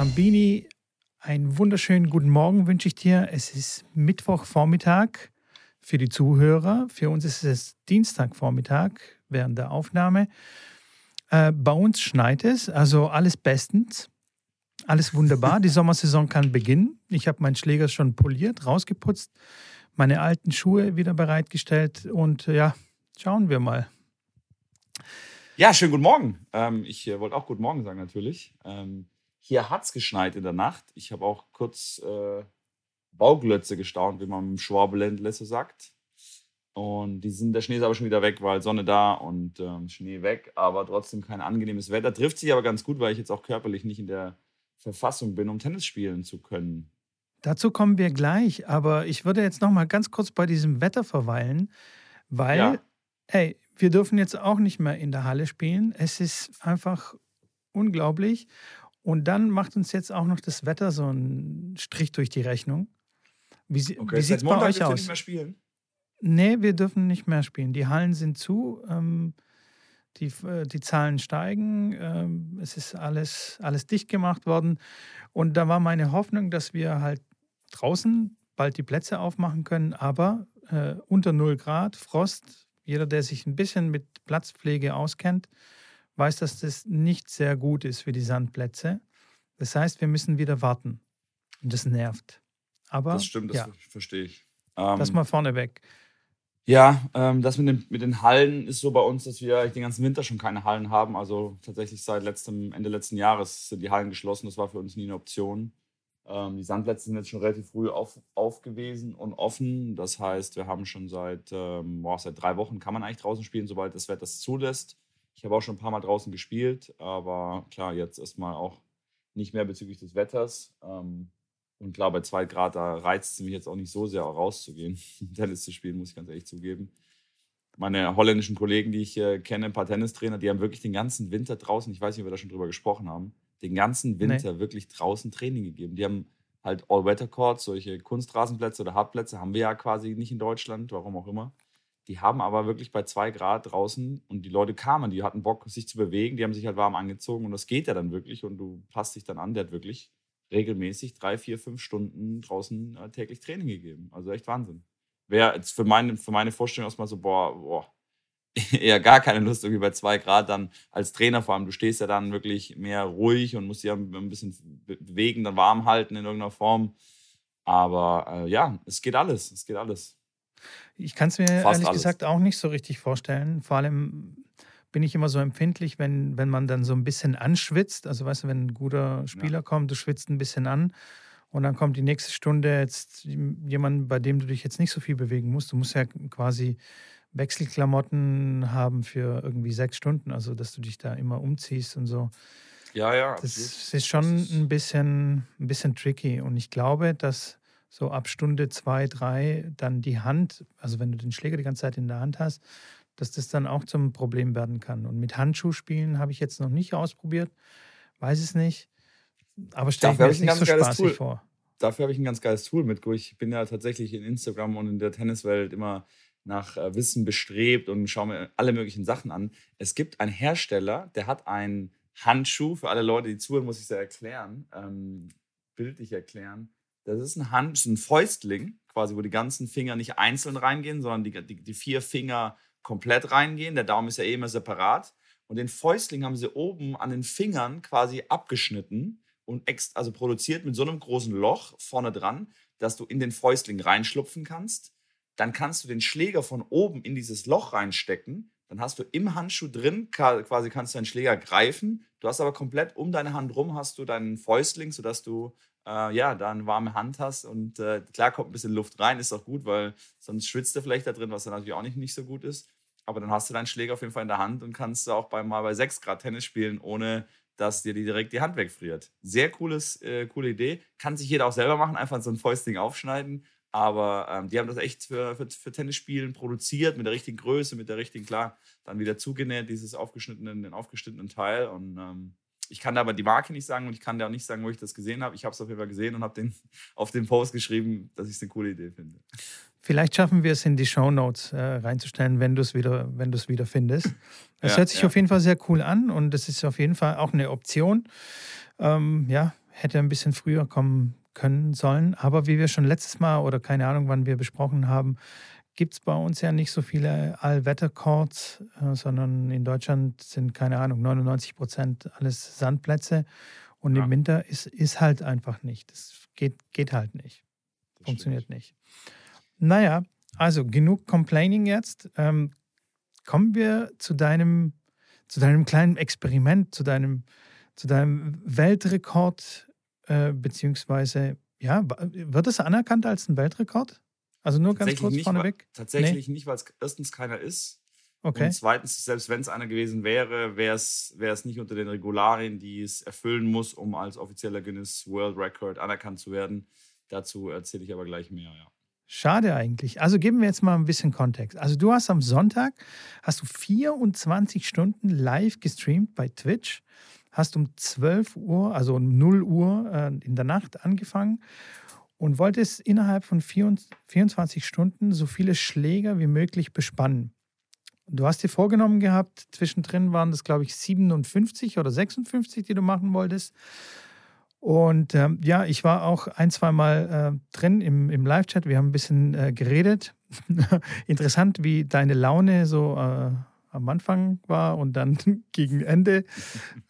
Schrambini, einen wunderschönen guten Morgen wünsche ich dir. Es ist Mittwochvormittag für die Zuhörer. Für uns ist es Dienstagvormittag während der Aufnahme. Äh, bei uns schneit es, also alles bestens. Alles wunderbar. Die Sommersaison kann beginnen. Ich habe meinen Schläger schon poliert, rausgeputzt, meine alten Schuhe wieder bereitgestellt und ja, schauen wir mal. Ja, schönen guten Morgen. Ähm, ich äh, wollte auch guten Morgen sagen natürlich. Ähm, hier hat es geschneit in der Nacht. Ich habe auch kurz äh, Bauglötze gestaunt, wie man im Schwabeländle so sagt. Und die sind, der Schnee ist aber schon wieder weg, weil Sonne da und ähm, Schnee weg, aber trotzdem kein angenehmes Wetter. Trifft sich aber ganz gut, weil ich jetzt auch körperlich nicht in der Verfassung bin, um Tennis spielen zu können. Dazu kommen wir gleich, aber ich würde jetzt noch mal ganz kurz bei diesem Wetter verweilen, weil, ja. hey, wir dürfen jetzt auch nicht mehr in der Halle spielen. Es ist einfach unglaublich. Und dann macht uns jetzt auch noch das Wetter so einen Strich durch die Rechnung. Wie, okay, wie sieht es bei euch aus? Nicht mehr spielen? Nee, wir dürfen nicht mehr spielen. Die Hallen sind zu, ähm, die, äh, die Zahlen steigen, ähm, es ist alles, alles dicht gemacht worden. Und da war meine Hoffnung, dass wir halt draußen bald die Plätze aufmachen können, aber äh, unter 0 Grad, Frost. Jeder, der sich ein bisschen mit Platzpflege auskennt, weiß, dass das nicht sehr gut ist für die Sandplätze. Das heißt, wir müssen wieder warten. Und das nervt. Aber, das stimmt, das ja, verstehe ich. Ähm, das mal vorneweg. Ja, ähm, das mit den, mit den Hallen ist so bei uns, dass wir den ganzen Winter schon keine Hallen haben. Also tatsächlich seit letztem, Ende letzten Jahres sind die Hallen geschlossen. Das war für uns nie eine Option. Ähm, die Sandplätze sind jetzt schon relativ früh auf, auf gewesen und offen. Das heißt, wir haben schon seit, ähm, boah, seit drei Wochen kann man eigentlich draußen spielen, sobald das Wetter es zulässt. Ich habe auch schon ein paar Mal draußen gespielt, aber klar, jetzt erstmal auch nicht mehr bezüglich des Wetters. Ähm, und klar, bei zwei Grad, da reizt es mich jetzt auch nicht so sehr rauszugehen, Tennis zu spielen, muss ich ganz ehrlich zugeben. Meine holländischen Kollegen, die ich äh, kenne, ein paar Tennistrainer, die haben wirklich den ganzen Winter draußen, ich weiß nicht, ob wir da schon drüber gesprochen haben, den ganzen Winter nee. wirklich draußen Training gegeben. Die haben halt All-Weather-Courts, solche Kunstrasenplätze oder Hartplätze haben wir ja quasi nicht in Deutschland, warum auch immer. Die haben aber wirklich bei zwei Grad draußen und die Leute kamen, die hatten Bock, sich zu bewegen, die haben sich halt warm angezogen und das geht ja dann wirklich und du passt dich dann an, der hat wirklich regelmäßig drei, vier, fünf Stunden draußen äh, täglich Training gegeben. Also echt Wahnsinn. Wäre jetzt für meine, für meine Vorstellung erstmal so, boah, boah, eher gar keine Lust, irgendwie bei zwei Grad dann als Trainer vor allem. Du stehst ja dann wirklich mehr ruhig und musst dich ja ein bisschen bewegen, dann warm halten in irgendeiner Form. Aber äh, ja, es geht alles. Es geht alles. Ich kann es mir Fast ehrlich alles. gesagt auch nicht so richtig vorstellen. Vor allem bin ich immer so empfindlich, wenn, wenn man dann so ein bisschen anschwitzt. Also weißt du, wenn ein guter Spieler ja. kommt, du schwitzt ein bisschen an und dann kommt die nächste Stunde jetzt jemand, bei dem du dich jetzt nicht so viel bewegen musst. Du musst ja quasi Wechselklamotten haben für irgendwie sechs Stunden, also dass du dich da immer umziehst und so. Ja, ja. Das absolut. ist schon ein bisschen, ein bisschen tricky. Und ich glaube, dass so ab Stunde zwei, drei dann die Hand, also wenn du den Schläger die ganze Zeit in der Hand hast, dass das dann auch zum Problem werden kann. Und mit Handschuhspielen habe ich jetzt noch nicht ausprobiert, weiß es nicht. Aber stelle ich mir das nicht so spaßig Tool. vor. Dafür habe ich ein ganz geiles Tool mit. Ich bin ja tatsächlich in Instagram und in der Tenniswelt immer nach äh, Wissen bestrebt und schaue mir alle möglichen Sachen an. Es gibt einen Hersteller, der hat einen Handschuh, für alle Leute, die zuhören, muss ich es ja erklären, ähm, bildlich erklären. Das ist ein Hand, ein Fäustling, quasi, wo die ganzen Finger nicht einzeln reingehen, sondern die, die, die vier Finger komplett reingehen. Der Daumen ist ja eh immer separat. Und den Fäustling haben sie oben an den Fingern quasi abgeschnitten und ex also produziert mit so einem großen Loch vorne dran, dass du in den Fäustling reinschlupfen kannst. Dann kannst du den Schläger von oben in dieses Loch reinstecken. Dann hast du im Handschuh drin, quasi kannst du deinen Schläger greifen. Du hast aber komplett um deine Hand rum hast du deinen Fäustling, sodass du äh, ja, da eine warme Hand hast und äh, klar kommt ein bisschen Luft rein, ist auch gut, weil sonst schwitzt du vielleicht da drin, was dann natürlich auch nicht, nicht so gut ist. Aber dann hast du deinen Schläger auf jeden Fall in der Hand und kannst auch bei, mal bei 6 Grad Tennis spielen, ohne dass dir die direkt die Hand wegfriert. Sehr cooles, äh, coole Idee. Kann sich jeder auch selber machen, einfach so ein Fäustling aufschneiden. Aber ähm, die haben das echt für, für, für Tennisspielen produziert, mit der richtigen Größe, mit der richtigen, klar, dann wieder zugenäht, dieses aufgeschnittenen, den aufgeschnittenen Teil. Und ähm, ich kann da aber die Marke nicht sagen und ich kann da auch nicht sagen, wo ich das gesehen habe. Ich habe es auf jeden Fall gesehen und habe den auf den Post geschrieben, dass ich es eine coole Idee finde. Vielleicht schaffen wir es in die Show Notes äh, reinzustellen, wenn du es wieder, wenn du es wieder findest. Es ja, hört sich ja. auf jeden Fall sehr cool an und es ist auf jeden Fall auch eine Option. Ähm, ja, hätte ein bisschen früher kommen können sollen. Aber wie wir schon letztes Mal oder keine Ahnung, wann wir besprochen haben, gibt es bei uns ja nicht so viele Allwettercourts, äh, sondern in Deutschland sind, keine Ahnung, 99 Prozent alles Sandplätze. Und ja. im Winter ist, ist halt einfach nicht. Das geht, geht halt nicht. Das Funktioniert stimmt. nicht. Naja, also genug Complaining jetzt. Ähm, kommen wir zu deinem, zu deinem kleinen Experiment, zu deinem, zu deinem Weltrekord, äh, beziehungsweise, ja, wird es anerkannt als ein Weltrekord? Also nur ganz kurz vorneweg? Tatsächlich nee. nicht, weil es erstens keiner ist. Okay. Und zweitens, selbst wenn es einer gewesen wäre, wäre es nicht unter den Regularien, die es erfüllen muss, um als offizieller Guinness World Record anerkannt zu werden. Dazu erzähle ich aber gleich mehr, ja. Schade eigentlich. Also geben wir jetzt mal ein bisschen Kontext. Also du hast am Sonntag, hast du 24 Stunden live gestreamt bei Twitch, hast um 12 Uhr, also um 0 Uhr äh, in der Nacht angefangen und wolltest innerhalb von 24 Stunden so viele Schläger wie möglich bespannen. Du hast dir vorgenommen gehabt, zwischendrin waren das, glaube ich, 57 oder 56, die du machen wolltest. Und ähm, ja, ich war auch ein, zwei Mal äh, drin im, im Live-Chat. Wir haben ein bisschen äh, geredet. Interessant, wie deine Laune so äh, am Anfang war und dann gegen Ende.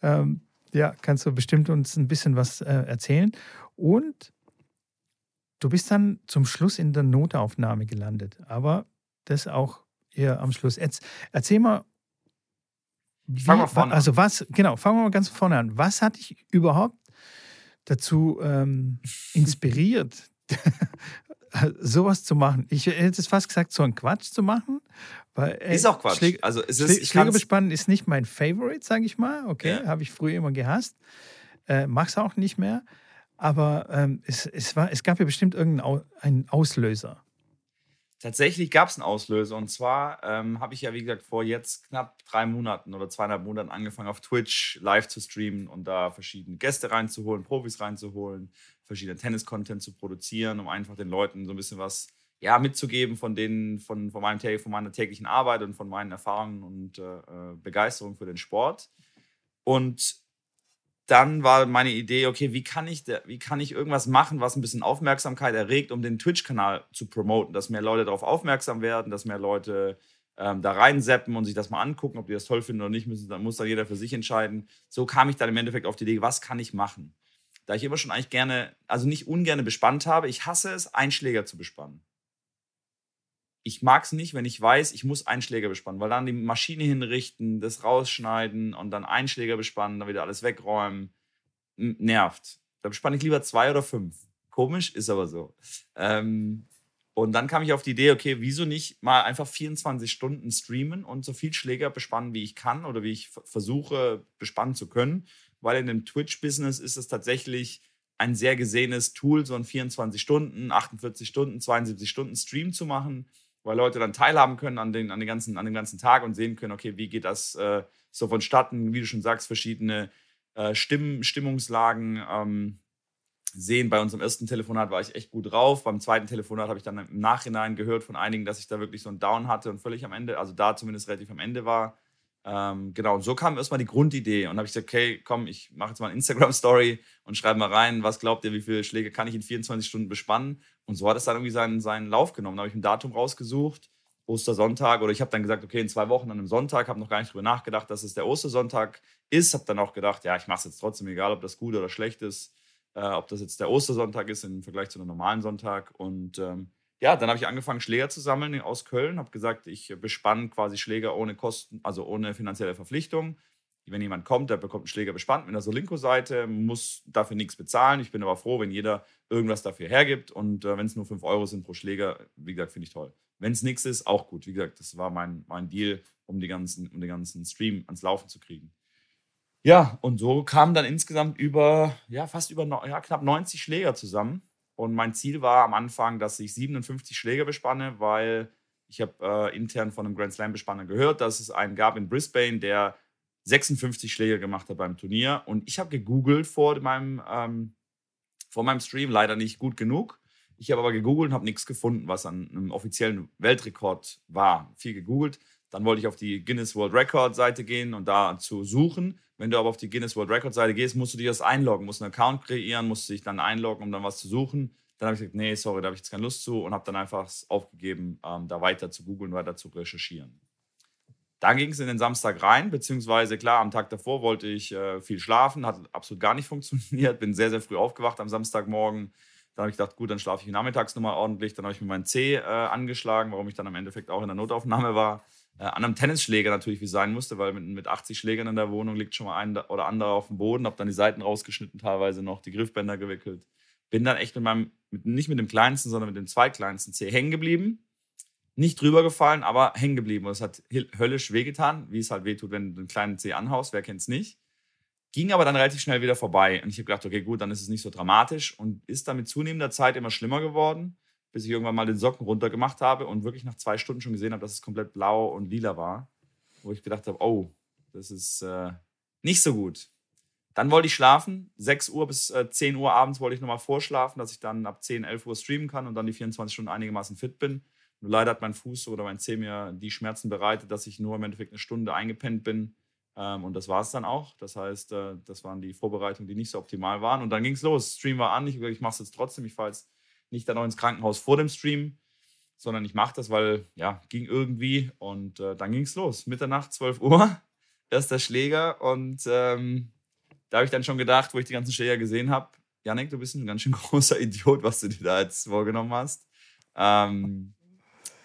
Ähm, ja, kannst du bestimmt uns ein bisschen was äh, erzählen. Und du bist dann zum Schluss in der Notaufnahme gelandet. Aber das auch eher am Schluss. Jetzt, erzähl mal. Wie, fangen wir vorne also was, genau, fangen wir mal ganz vorne an. Was hat dich überhaupt dazu ähm, inspiriert, sowas zu machen? Ich hätte es fast gesagt, so einen Quatsch zu machen. Weil, ey, ist auch Quatsch. Schläge, also es ist, Schlägerbespannen ist nicht mein Favorite, sage ich mal. Okay, ja. habe ich früher immer gehasst. Äh, es auch nicht mehr. Aber ähm, es, es, war, es gab ja bestimmt irgendeinen Auslöser. Tatsächlich gab es einen Auslöser. Und zwar ähm, habe ich ja, wie gesagt, vor jetzt knapp drei Monaten oder zweieinhalb Monaten angefangen, auf Twitch live zu streamen und da verschiedene Gäste reinzuholen, Profis reinzuholen, verschiedenen Tennis-Content zu produzieren, um einfach den Leuten so ein bisschen was ja, mitzugeben von, denen, von, von, meinem, von meiner täglichen Arbeit und von meinen Erfahrungen und äh, äh Begeisterung für den Sport. Und dann war meine Idee, okay, wie kann ich, wie kann ich irgendwas machen, was ein bisschen Aufmerksamkeit erregt, um den Twitch-Kanal zu promoten, dass mehr Leute darauf aufmerksam werden, dass mehr Leute ähm, da reinseppen und sich das mal angucken, ob die das toll finden oder nicht, müssen, dann muss dann jeder für sich entscheiden. So kam ich dann im Endeffekt auf die Idee, was kann ich machen? Da ich immer schon eigentlich gerne, also nicht ungerne bespannt habe, ich hasse es, Einschläger zu bespannen ich mag es nicht, wenn ich weiß, ich muss Einschläger bespannen, weil dann die Maschine hinrichten, das rausschneiden und dann Einschläger bespannen, dann wieder alles wegräumen, nervt. Da bespanne ich lieber zwei oder fünf. Komisch, ist aber so. Ähm, und dann kam ich auf die Idee, okay, wieso nicht mal einfach 24 Stunden streamen und so viel Schläger bespannen, wie ich kann oder wie ich versuche, bespannen zu können. Weil in dem Twitch-Business ist es tatsächlich ein sehr gesehenes Tool, so ein 24 Stunden, 48 Stunden, 72 Stunden Stream zu machen weil Leute dann teilhaben können an, den, an, den ganzen, an dem ganzen Tag und sehen können, okay, wie geht das äh, so vonstatten, wie du schon sagst, verschiedene äh, Stimm, Stimmungslagen ähm, sehen. Bei unserem ersten Telefonat war ich echt gut drauf. Beim zweiten Telefonat habe ich dann im Nachhinein gehört von einigen, dass ich da wirklich so einen Down hatte und völlig am Ende, also da zumindest relativ am Ende war. Ähm, genau, und so kam erstmal die Grundidee. Und habe ich gesagt, okay, komm, ich mache jetzt mal eine Instagram-Story und schreibe mal rein, was glaubt ihr, wie viele Schläge kann ich in 24 Stunden bespannen? Und so hat es dann irgendwie seinen, seinen Lauf genommen. Da habe ich ein Datum rausgesucht, Ostersonntag, oder ich habe dann gesagt, okay, in zwei Wochen an einem Sonntag, habe noch gar nicht drüber nachgedacht, dass es der Ostersonntag ist. Habe dann auch gedacht, ja, ich mache es jetzt trotzdem, egal ob das gut oder schlecht ist, äh, ob das jetzt der Ostersonntag ist im Vergleich zu einem normalen Sonntag. Und ähm, ja, dann habe ich angefangen, Schläger zu sammeln aus Köln, habe gesagt, ich bespanne quasi Schläger ohne Kosten, also ohne finanzielle Verpflichtung. Wenn jemand kommt, der bekommt einen Schläger bespannt mit einer Solinko-Seite, muss dafür nichts bezahlen. Ich bin aber froh, wenn jeder irgendwas dafür hergibt. Und äh, wenn es nur 5 Euro sind pro Schläger, wie gesagt, finde ich toll. Wenn es nichts ist, auch gut. Wie gesagt, das war mein, mein Deal, um, die ganzen, um den ganzen Stream ans Laufen zu kriegen. Ja, und so kamen dann insgesamt über, ja, fast über ja, knapp 90 Schläger zusammen. Und mein Ziel war am Anfang, dass ich 57 Schläger bespanne, weil ich habe äh, intern von einem Grand Slam Bespanner gehört, dass es einen gab in Brisbane, der 56 Schläger gemacht hat beim Turnier. Und ich habe gegoogelt vor meinem, ähm, vor meinem Stream, leider nicht gut genug. Ich habe aber gegoogelt und habe nichts gefunden, was an einem offiziellen Weltrekord war. Viel gegoogelt. Dann wollte ich auf die Guinness World Record Seite gehen und da zu suchen. Wenn du aber auf die Guinness World Record Seite gehst, musst du dich das einloggen, musst einen Account kreieren, musst dich dann einloggen, um dann was zu suchen. Dann habe ich gesagt, nee, sorry, da habe ich jetzt keine Lust zu und habe dann einfach aufgegeben, ähm, da weiter zu googeln, weiter zu recherchieren. Dann ging es in den Samstag rein, beziehungsweise klar, am Tag davor wollte ich äh, viel schlafen, hat absolut gar nicht funktioniert, bin sehr, sehr früh aufgewacht am Samstagmorgen. Dann habe ich gedacht, gut, dann schlafe ich nachmittags nochmal ordentlich. Dann habe ich mir meinen Zeh äh, angeschlagen, warum ich dann im Endeffekt auch in der Notaufnahme war. Äh, an einem Tennisschläger natürlich, wie es sein musste, weil mit, mit 80 Schlägern in der Wohnung liegt schon mal ein oder andere auf dem Boden. Habe dann die Seiten rausgeschnitten, teilweise noch die Griffbänder gewickelt. Bin dann echt mit meinem, mit, nicht mit dem kleinsten, sondern mit dem zweitkleinsten Zeh hängen geblieben nicht drüber gefallen, aber hängen geblieben. Und es hat höllisch wehgetan, wie es halt wehtut, wenn du einen kleinen Zeh anhaust, wer kennt es nicht. Ging aber dann relativ schnell wieder vorbei. Und ich habe gedacht, okay, gut, dann ist es nicht so dramatisch und ist dann mit zunehmender Zeit immer schlimmer geworden, bis ich irgendwann mal den Socken runtergemacht habe und wirklich nach zwei Stunden schon gesehen habe, dass es komplett blau und lila war. Wo ich gedacht habe, oh, das ist äh, nicht so gut. Dann wollte ich schlafen. 6 Uhr bis äh, 10 Uhr abends wollte ich nochmal vorschlafen, dass ich dann ab 10, 11 Uhr streamen kann und dann die 24 Stunden einigermaßen fit bin. Nur leider hat mein Fuß oder mein Zeh mir die Schmerzen bereitet, dass ich nur im Endeffekt eine Stunde eingepennt bin. Ähm, und das war es dann auch. Das heißt, äh, das waren die Vorbereitungen, die nicht so optimal waren. Und dann ging es los. Stream war an. Ich, ich mache es jetzt trotzdem. Ich fahre jetzt nicht dann noch ins Krankenhaus vor dem Stream, sondern ich mache das, weil ja, ging irgendwie. Und äh, dann ging es los. Mitternacht, 12 Uhr, erster Schläger. Und ähm, da habe ich dann schon gedacht, wo ich die ganzen Schläger gesehen habe, Janik, du bist ein ganz schön großer Idiot, was du dir da jetzt vorgenommen hast. Ähm, äh,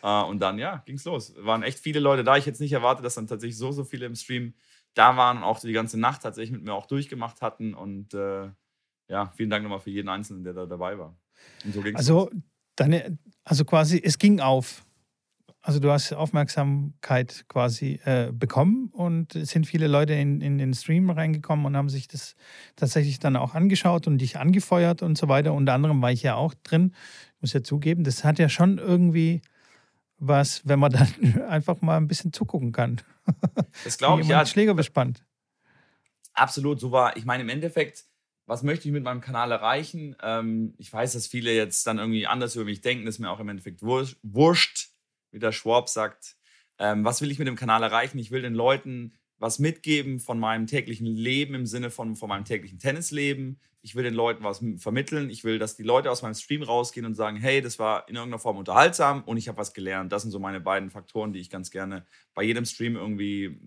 und dann, ja, ging es los. Waren echt viele Leute da. Ich hätte nicht erwartet, dass dann tatsächlich so, so viele im Stream da waren und auch die ganze Nacht tatsächlich mit mir auch durchgemacht hatten. Und äh, ja, vielen Dank nochmal für jeden Einzelnen, der da dabei war. Und so ging's also, deine, also quasi, es ging auf. Also du hast Aufmerksamkeit quasi äh, bekommen und es sind viele Leute in, in den Stream reingekommen und haben sich das tatsächlich dann auch angeschaut und dich angefeuert und so weiter. Unter anderem war ich ja auch drin, ich muss ja zugeben, das hat ja schon irgendwie was, wenn man dann einfach mal ein bisschen zugucken kann. Das glaube ich, ja. Schläger bespannt. Absolut, so war, ich meine, im Endeffekt, was möchte ich mit meinem Kanal erreichen? Ähm, ich weiß, dass viele jetzt dann irgendwie anders über mich denken, das ist mir auch im Endeffekt wurscht, wie der Schwab sagt. Ähm, was will ich mit dem Kanal erreichen? Ich will den Leuten was mitgeben von meinem täglichen Leben im Sinne von, von meinem täglichen Tennisleben. Ich will den Leuten was vermitteln. Ich will, dass die Leute aus meinem Stream rausgehen und sagen, hey, das war in irgendeiner Form unterhaltsam und ich habe was gelernt. Das sind so meine beiden Faktoren, die ich ganz gerne bei jedem Stream irgendwie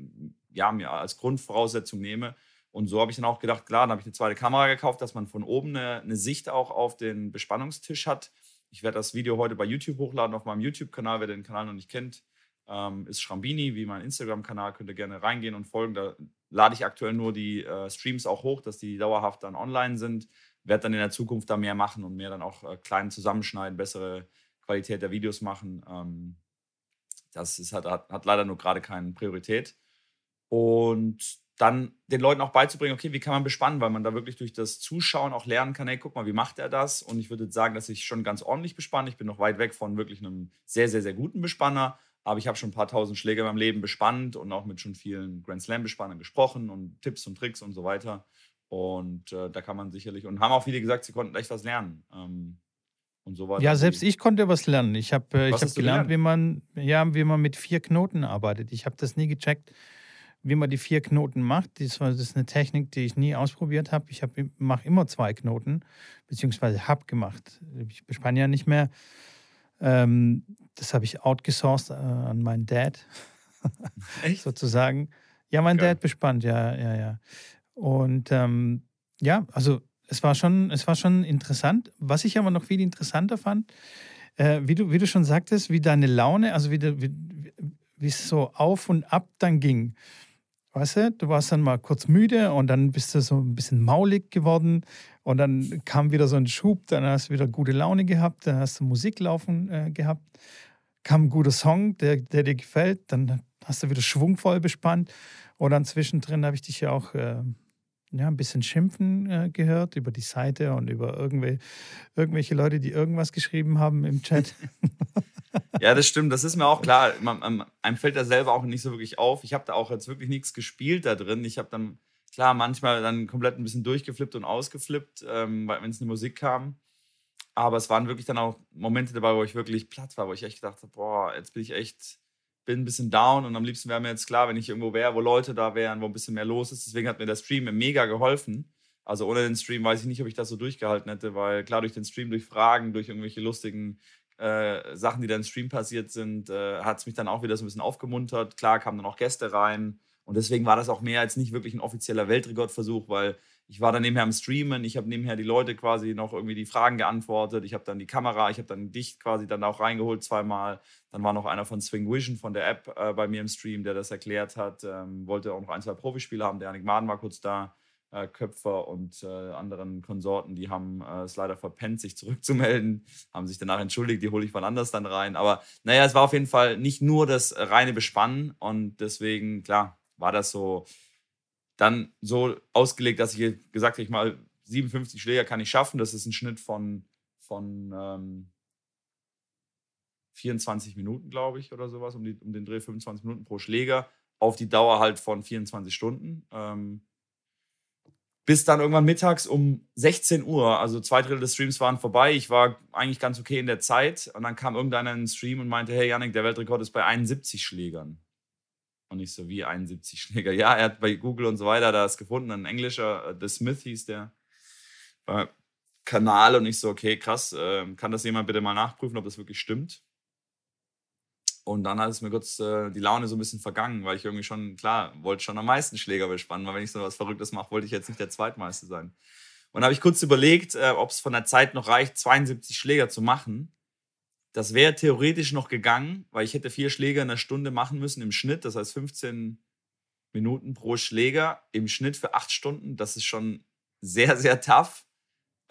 ja, mir als Grundvoraussetzung nehme. Und so habe ich dann auch gedacht, klar, dann habe ich eine zweite Kamera gekauft, dass man von oben eine, eine Sicht auch auf den Bespannungstisch hat. Ich werde das Video heute bei YouTube hochladen auf meinem YouTube-Kanal, wer den Kanal noch nicht kennt ähm, ist Schrambini, wie mein Instagram-Kanal, könnt ihr gerne reingehen und folgen. Da lade ich aktuell nur die äh, Streams auch hoch, dass die dauerhaft dann online sind. Werde dann in der Zukunft da mehr machen und mehr dann auch äh, klein zusammenschneiden, bessere Qualität der Videos machen. Ähm, das ist, hat, hat, leider nur gerade keine Priorität. Und dann den Leuten auch beizubringen, okay, wie kann man bespannen, weil man da wirklich durch das Zuschauen auch lernen kann, hey, guck mal, wie macht er das? Und ich würde sagen, dass ich schon ganz ordentlich bespanne. Ich bin noch weit weg von wirklich einem sehr, sehr, sehr guten Bespanner. Aber ich habe schon ein paar tausend Schläge in meinem Leben bespannt und auch mit schon vielen Grand Slam-Bespannern gesprochen und Tipps und Tricks und so weiter. Und äh, da kann man sicherlich, und haben auch viele gesagt, sie konnten echt was lernen. Ähm, und so weiter. Ja, selbst ich konnte was lernen. Ich habe äh, hab gelernt, gelernt, wie man, ja, wie man mit vier Knoten arbeitet. Ich habe das nie gecheckt, wie man die vier Knoten macht. Das, war, das ist eine Technik, die ich nie ausprobiert habe. Ich mache immer zwei Knoten, beziehungsweise habe gemacht. Ich bespanne ja nicht mehr. Ähm, das habe ich outgesourced äh, an meinen Dad. Echt? Sozusagen. Ja, mein okay. Dad bespannt, ja, ja, ja. Und ähm, ja, also es war schon, es war schon interessant. Was ich aber noch viel interessanter fand, äh, wie, du, wie du schon sagtest, wie deine Laune, also wie, wie, wie es so auf und ab dann ging. Weißt du, du warst dann mal kurz müde und dann bist du so ein bisschen maulig geworden und dann kam wieder so ein Schub, dann hast du wieder gute Laune gehabt, dann hast du Musik laufen äh, gehabt, kam ein guter Song, der, der dir gefällt, dann hast du wieder schwungvoll bespannt und dann zwischendrin habe ich dich ja auch äh, ja, ein bisschen schimpfen äh, gehört über die Seite und über irgendwelche, irgendwelche Leute, die irgendwas geschrieben haben im Chat. Ja, das stimmt. Das ist mir auch klar. Man, einem fällt da selber auch nicht so wirklich auf. Ich habe da auch jetzt wirklich nichts gespielt da drin. Ich habe dann, klar, manchmal dann komplett ein bisschen durchgeflippt und ausgeflippt, ähm, wenn es eine Musik kam. Aber es waren wirklich dann auch Momente dabei, wo ich wirklich platt war, wo ich echt gedacht habe, boah, jetzt bin ich echt, bin ein bisschen down und am liebsten wäre mir jetzt klar, wenn ich irgendwo wäre, wo Leute da wären, wo ein bisschen mehr los ist. Deswegen hat mir der Stream mega geholfen. Also ohne den Stream weiß ich nicht, ob ich das so durchgehalten hätte, weil klar durch den Stream, durch Fragen, durch irgendwelche lustigen äh, Sachen, die da im Stream passiert sind, äh, hat es mich dann auch wieder so ein bisschen aufgemuntert. Klar kamen dann auch Gäste rein und deswegen war das auch mehr als nicht wirklich ein offizieller Weltrekordversuch, weil ich war dann nebenher am Streamen, ich habe nebenher die Leute quasi noch irgendwie die Fragen geantwortet, ich habe dann die Kamera, ich habe dann dich quasi dann auch reingeholt zweimal. Dann war noch einer von Swing Vision von der App äh, bei mir im Stream, der das erklärt hat. Ähm, wollte auch noch ein, zwei Profispieler haben, der Janik Maden war kurz da. Äh, Köpfer und äh, anderen Konsorten, die haben äh, es leider verpennt, sich zurückzumelden, haben sich danach entschuldigt, die hole ich wann anders dann rein. Aber naja, es war auf jeden Fall nicht nur das reine Bespannen und deswegen, klar, war das so dann so ausgelegt, dass ich gesagt habe, ich mal 57 Schläger kann ich schaffen. Das ist ein Schnitt von, von ähm, 24 Minuten, glaube ich, oder sowas, um, die, um den Dreh 25 Minuten pro Schläger auf die Dauer halt von 24 Stunden. Ähm, bis dann irgendwann mittags um 16 Uhr, also zwei Drittel des Streams waren vorbei. Ich war eigentlich ganz okay in der Zeit. Und dann kam irgendeiner in den Stream und meinte: Hey, Janik, der Weltrekord ist bei 71 Schlägern. Und ich so, wie 71 Schläger? Ja, er hat bei Google und so weiter das gefunden, ein englischer, äh, The Smith hieß der äh, Kanal. Und ich so, okay, krass, äh, kann das jemand bitte mal nachprüfen, ob das wirklich stimmt? Und dann hat es mir kurz äh, die Laune so ein bisschen vergangen, weil ich irgendwie schon, klar, wollte schon am meisten Schläger bespannen, weil wenn ich so was Verrücktes mache, wollte ich jetzt nicht der Zweitmeister sein. Und habe ich kurz überlegt, äh, ob es von der Zeit noch reicht, 72 Schläger zu machen. Das wäre theoretisch noch gegangen, weil ich hätte vier Schläger in einer Stunde machen müssen im Schnitt. Das heißt 15 Minuten pro Schläger im Schnitt für acht Stunden. Das ist schon sehr, sehr tough.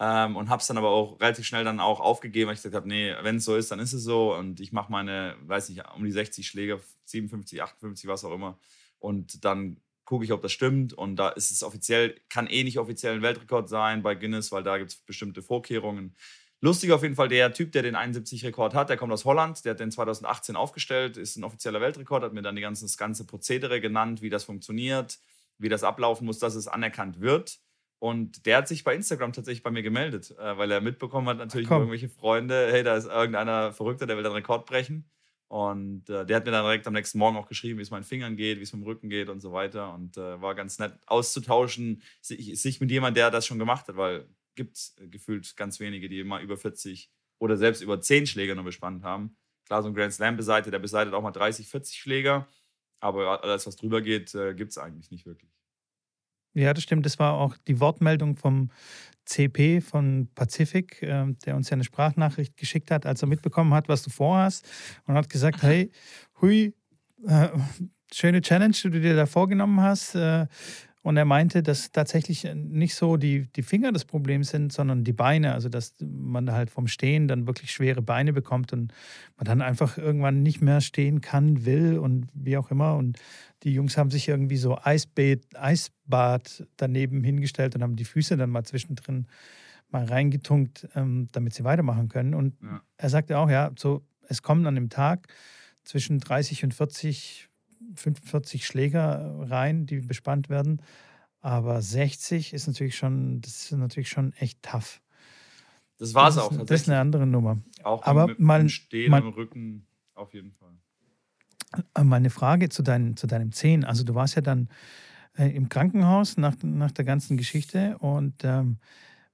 Ähm, und habe es dann aber auch relativ schnell dann auch aufgegeben, weil ich gesagt habe, nee, wenn es so ist, dann ist es so. Und ich mache meine, weiß nicht, um die 60 Schläger, 57, 58, was auch immer. Und dann gucke ich, ob das stimmt. Und da ist es offiziell, kann eh nicht offiziell ein Weltrekord sein bei Guinness, weil da gibt es bestimmte Vorkehrungen. Lustig auf jeden Fall, der Typ, der den 71-Rekord hat, der kommt aus Holland, der hat den 2018 aufgestellt, ist ein offizieller Weltrekord, hat mir dann die ganzen, das ganze Prozedere genannt, wie das funktioniert, wie das ablaufen muss, dass es anerkannt wird. Und der hat sich bei Instagram tatsächlich bei mir gemeldet, äh, weil er mitbekommen hat, natürlich Ach, irgendwelche Freunde, hey, da ist irgendeiner Verrückter, der will den Rekord brechen. Und äh, der hat mir dann direkt am nächsten Morgen auch geschrieben, wie es meinen Fingern geht, wie es mit dem Rücken geht und so weiter. Und äh, war ganz nett auszutauschen, sich, sich mit jemandem, der das schon gemacht hat, weil gibt es äh, gefühlt ganz wenige, die immer über 40 oder selbst über 10 Schläger nur bespannt haben. Klar, so ein Grand Slam beseitigt, der beseitigt auch mal 30, 40 Schläger. Aber alles, was drüber geht, äh, gibt es eigentlich nicht wirklich. Ja, das stimmt. Das war auch die Wortmeldung vom CP von Pacific, äh, der uns ja eine Sprachnachricht geschickt hat, als er mitbekommen hat, was du vorhast. Und hat gesagt: Hey, hui, äh, schöne Challenge, die du dir da vorgenommen hast. Äh, und er meinte, dass tatsächlich nicht so die, die Finger das Problem sind, sondern die Beine. Also, dass man halt vom Stehen dann wirklich schwere Beine bekommt und man dann einfach irgendwann nicht mehr stehen kann, will und wie auch immer. Und die Jungs haben sich irgendwie so Eisbad, Eisbad daneben hingestellt und haben die Füße dann mal zwischendrin mal reingetunkt, ähm, damit sie weitermachen können. Und ja. er sagte auch, ja, so, es kommen an dem Tag zwischen 30 und 40 45 Schläger rein, die bespannt werden. Aber 60 ist natürlich schon, das ist natürlich schon echt tough. Das war es auch. Tatsächlich. Das ist eine andere Nummer. Auch Aber mit, mal, Stehen mal, im Rücken auf jeden Fall. Äh, mal eine Frage zu, dein, zu deinem Zehen. Also du warst ja dann äh, im Krankenhaus nach, nach der ganzen Geschichte und ähm,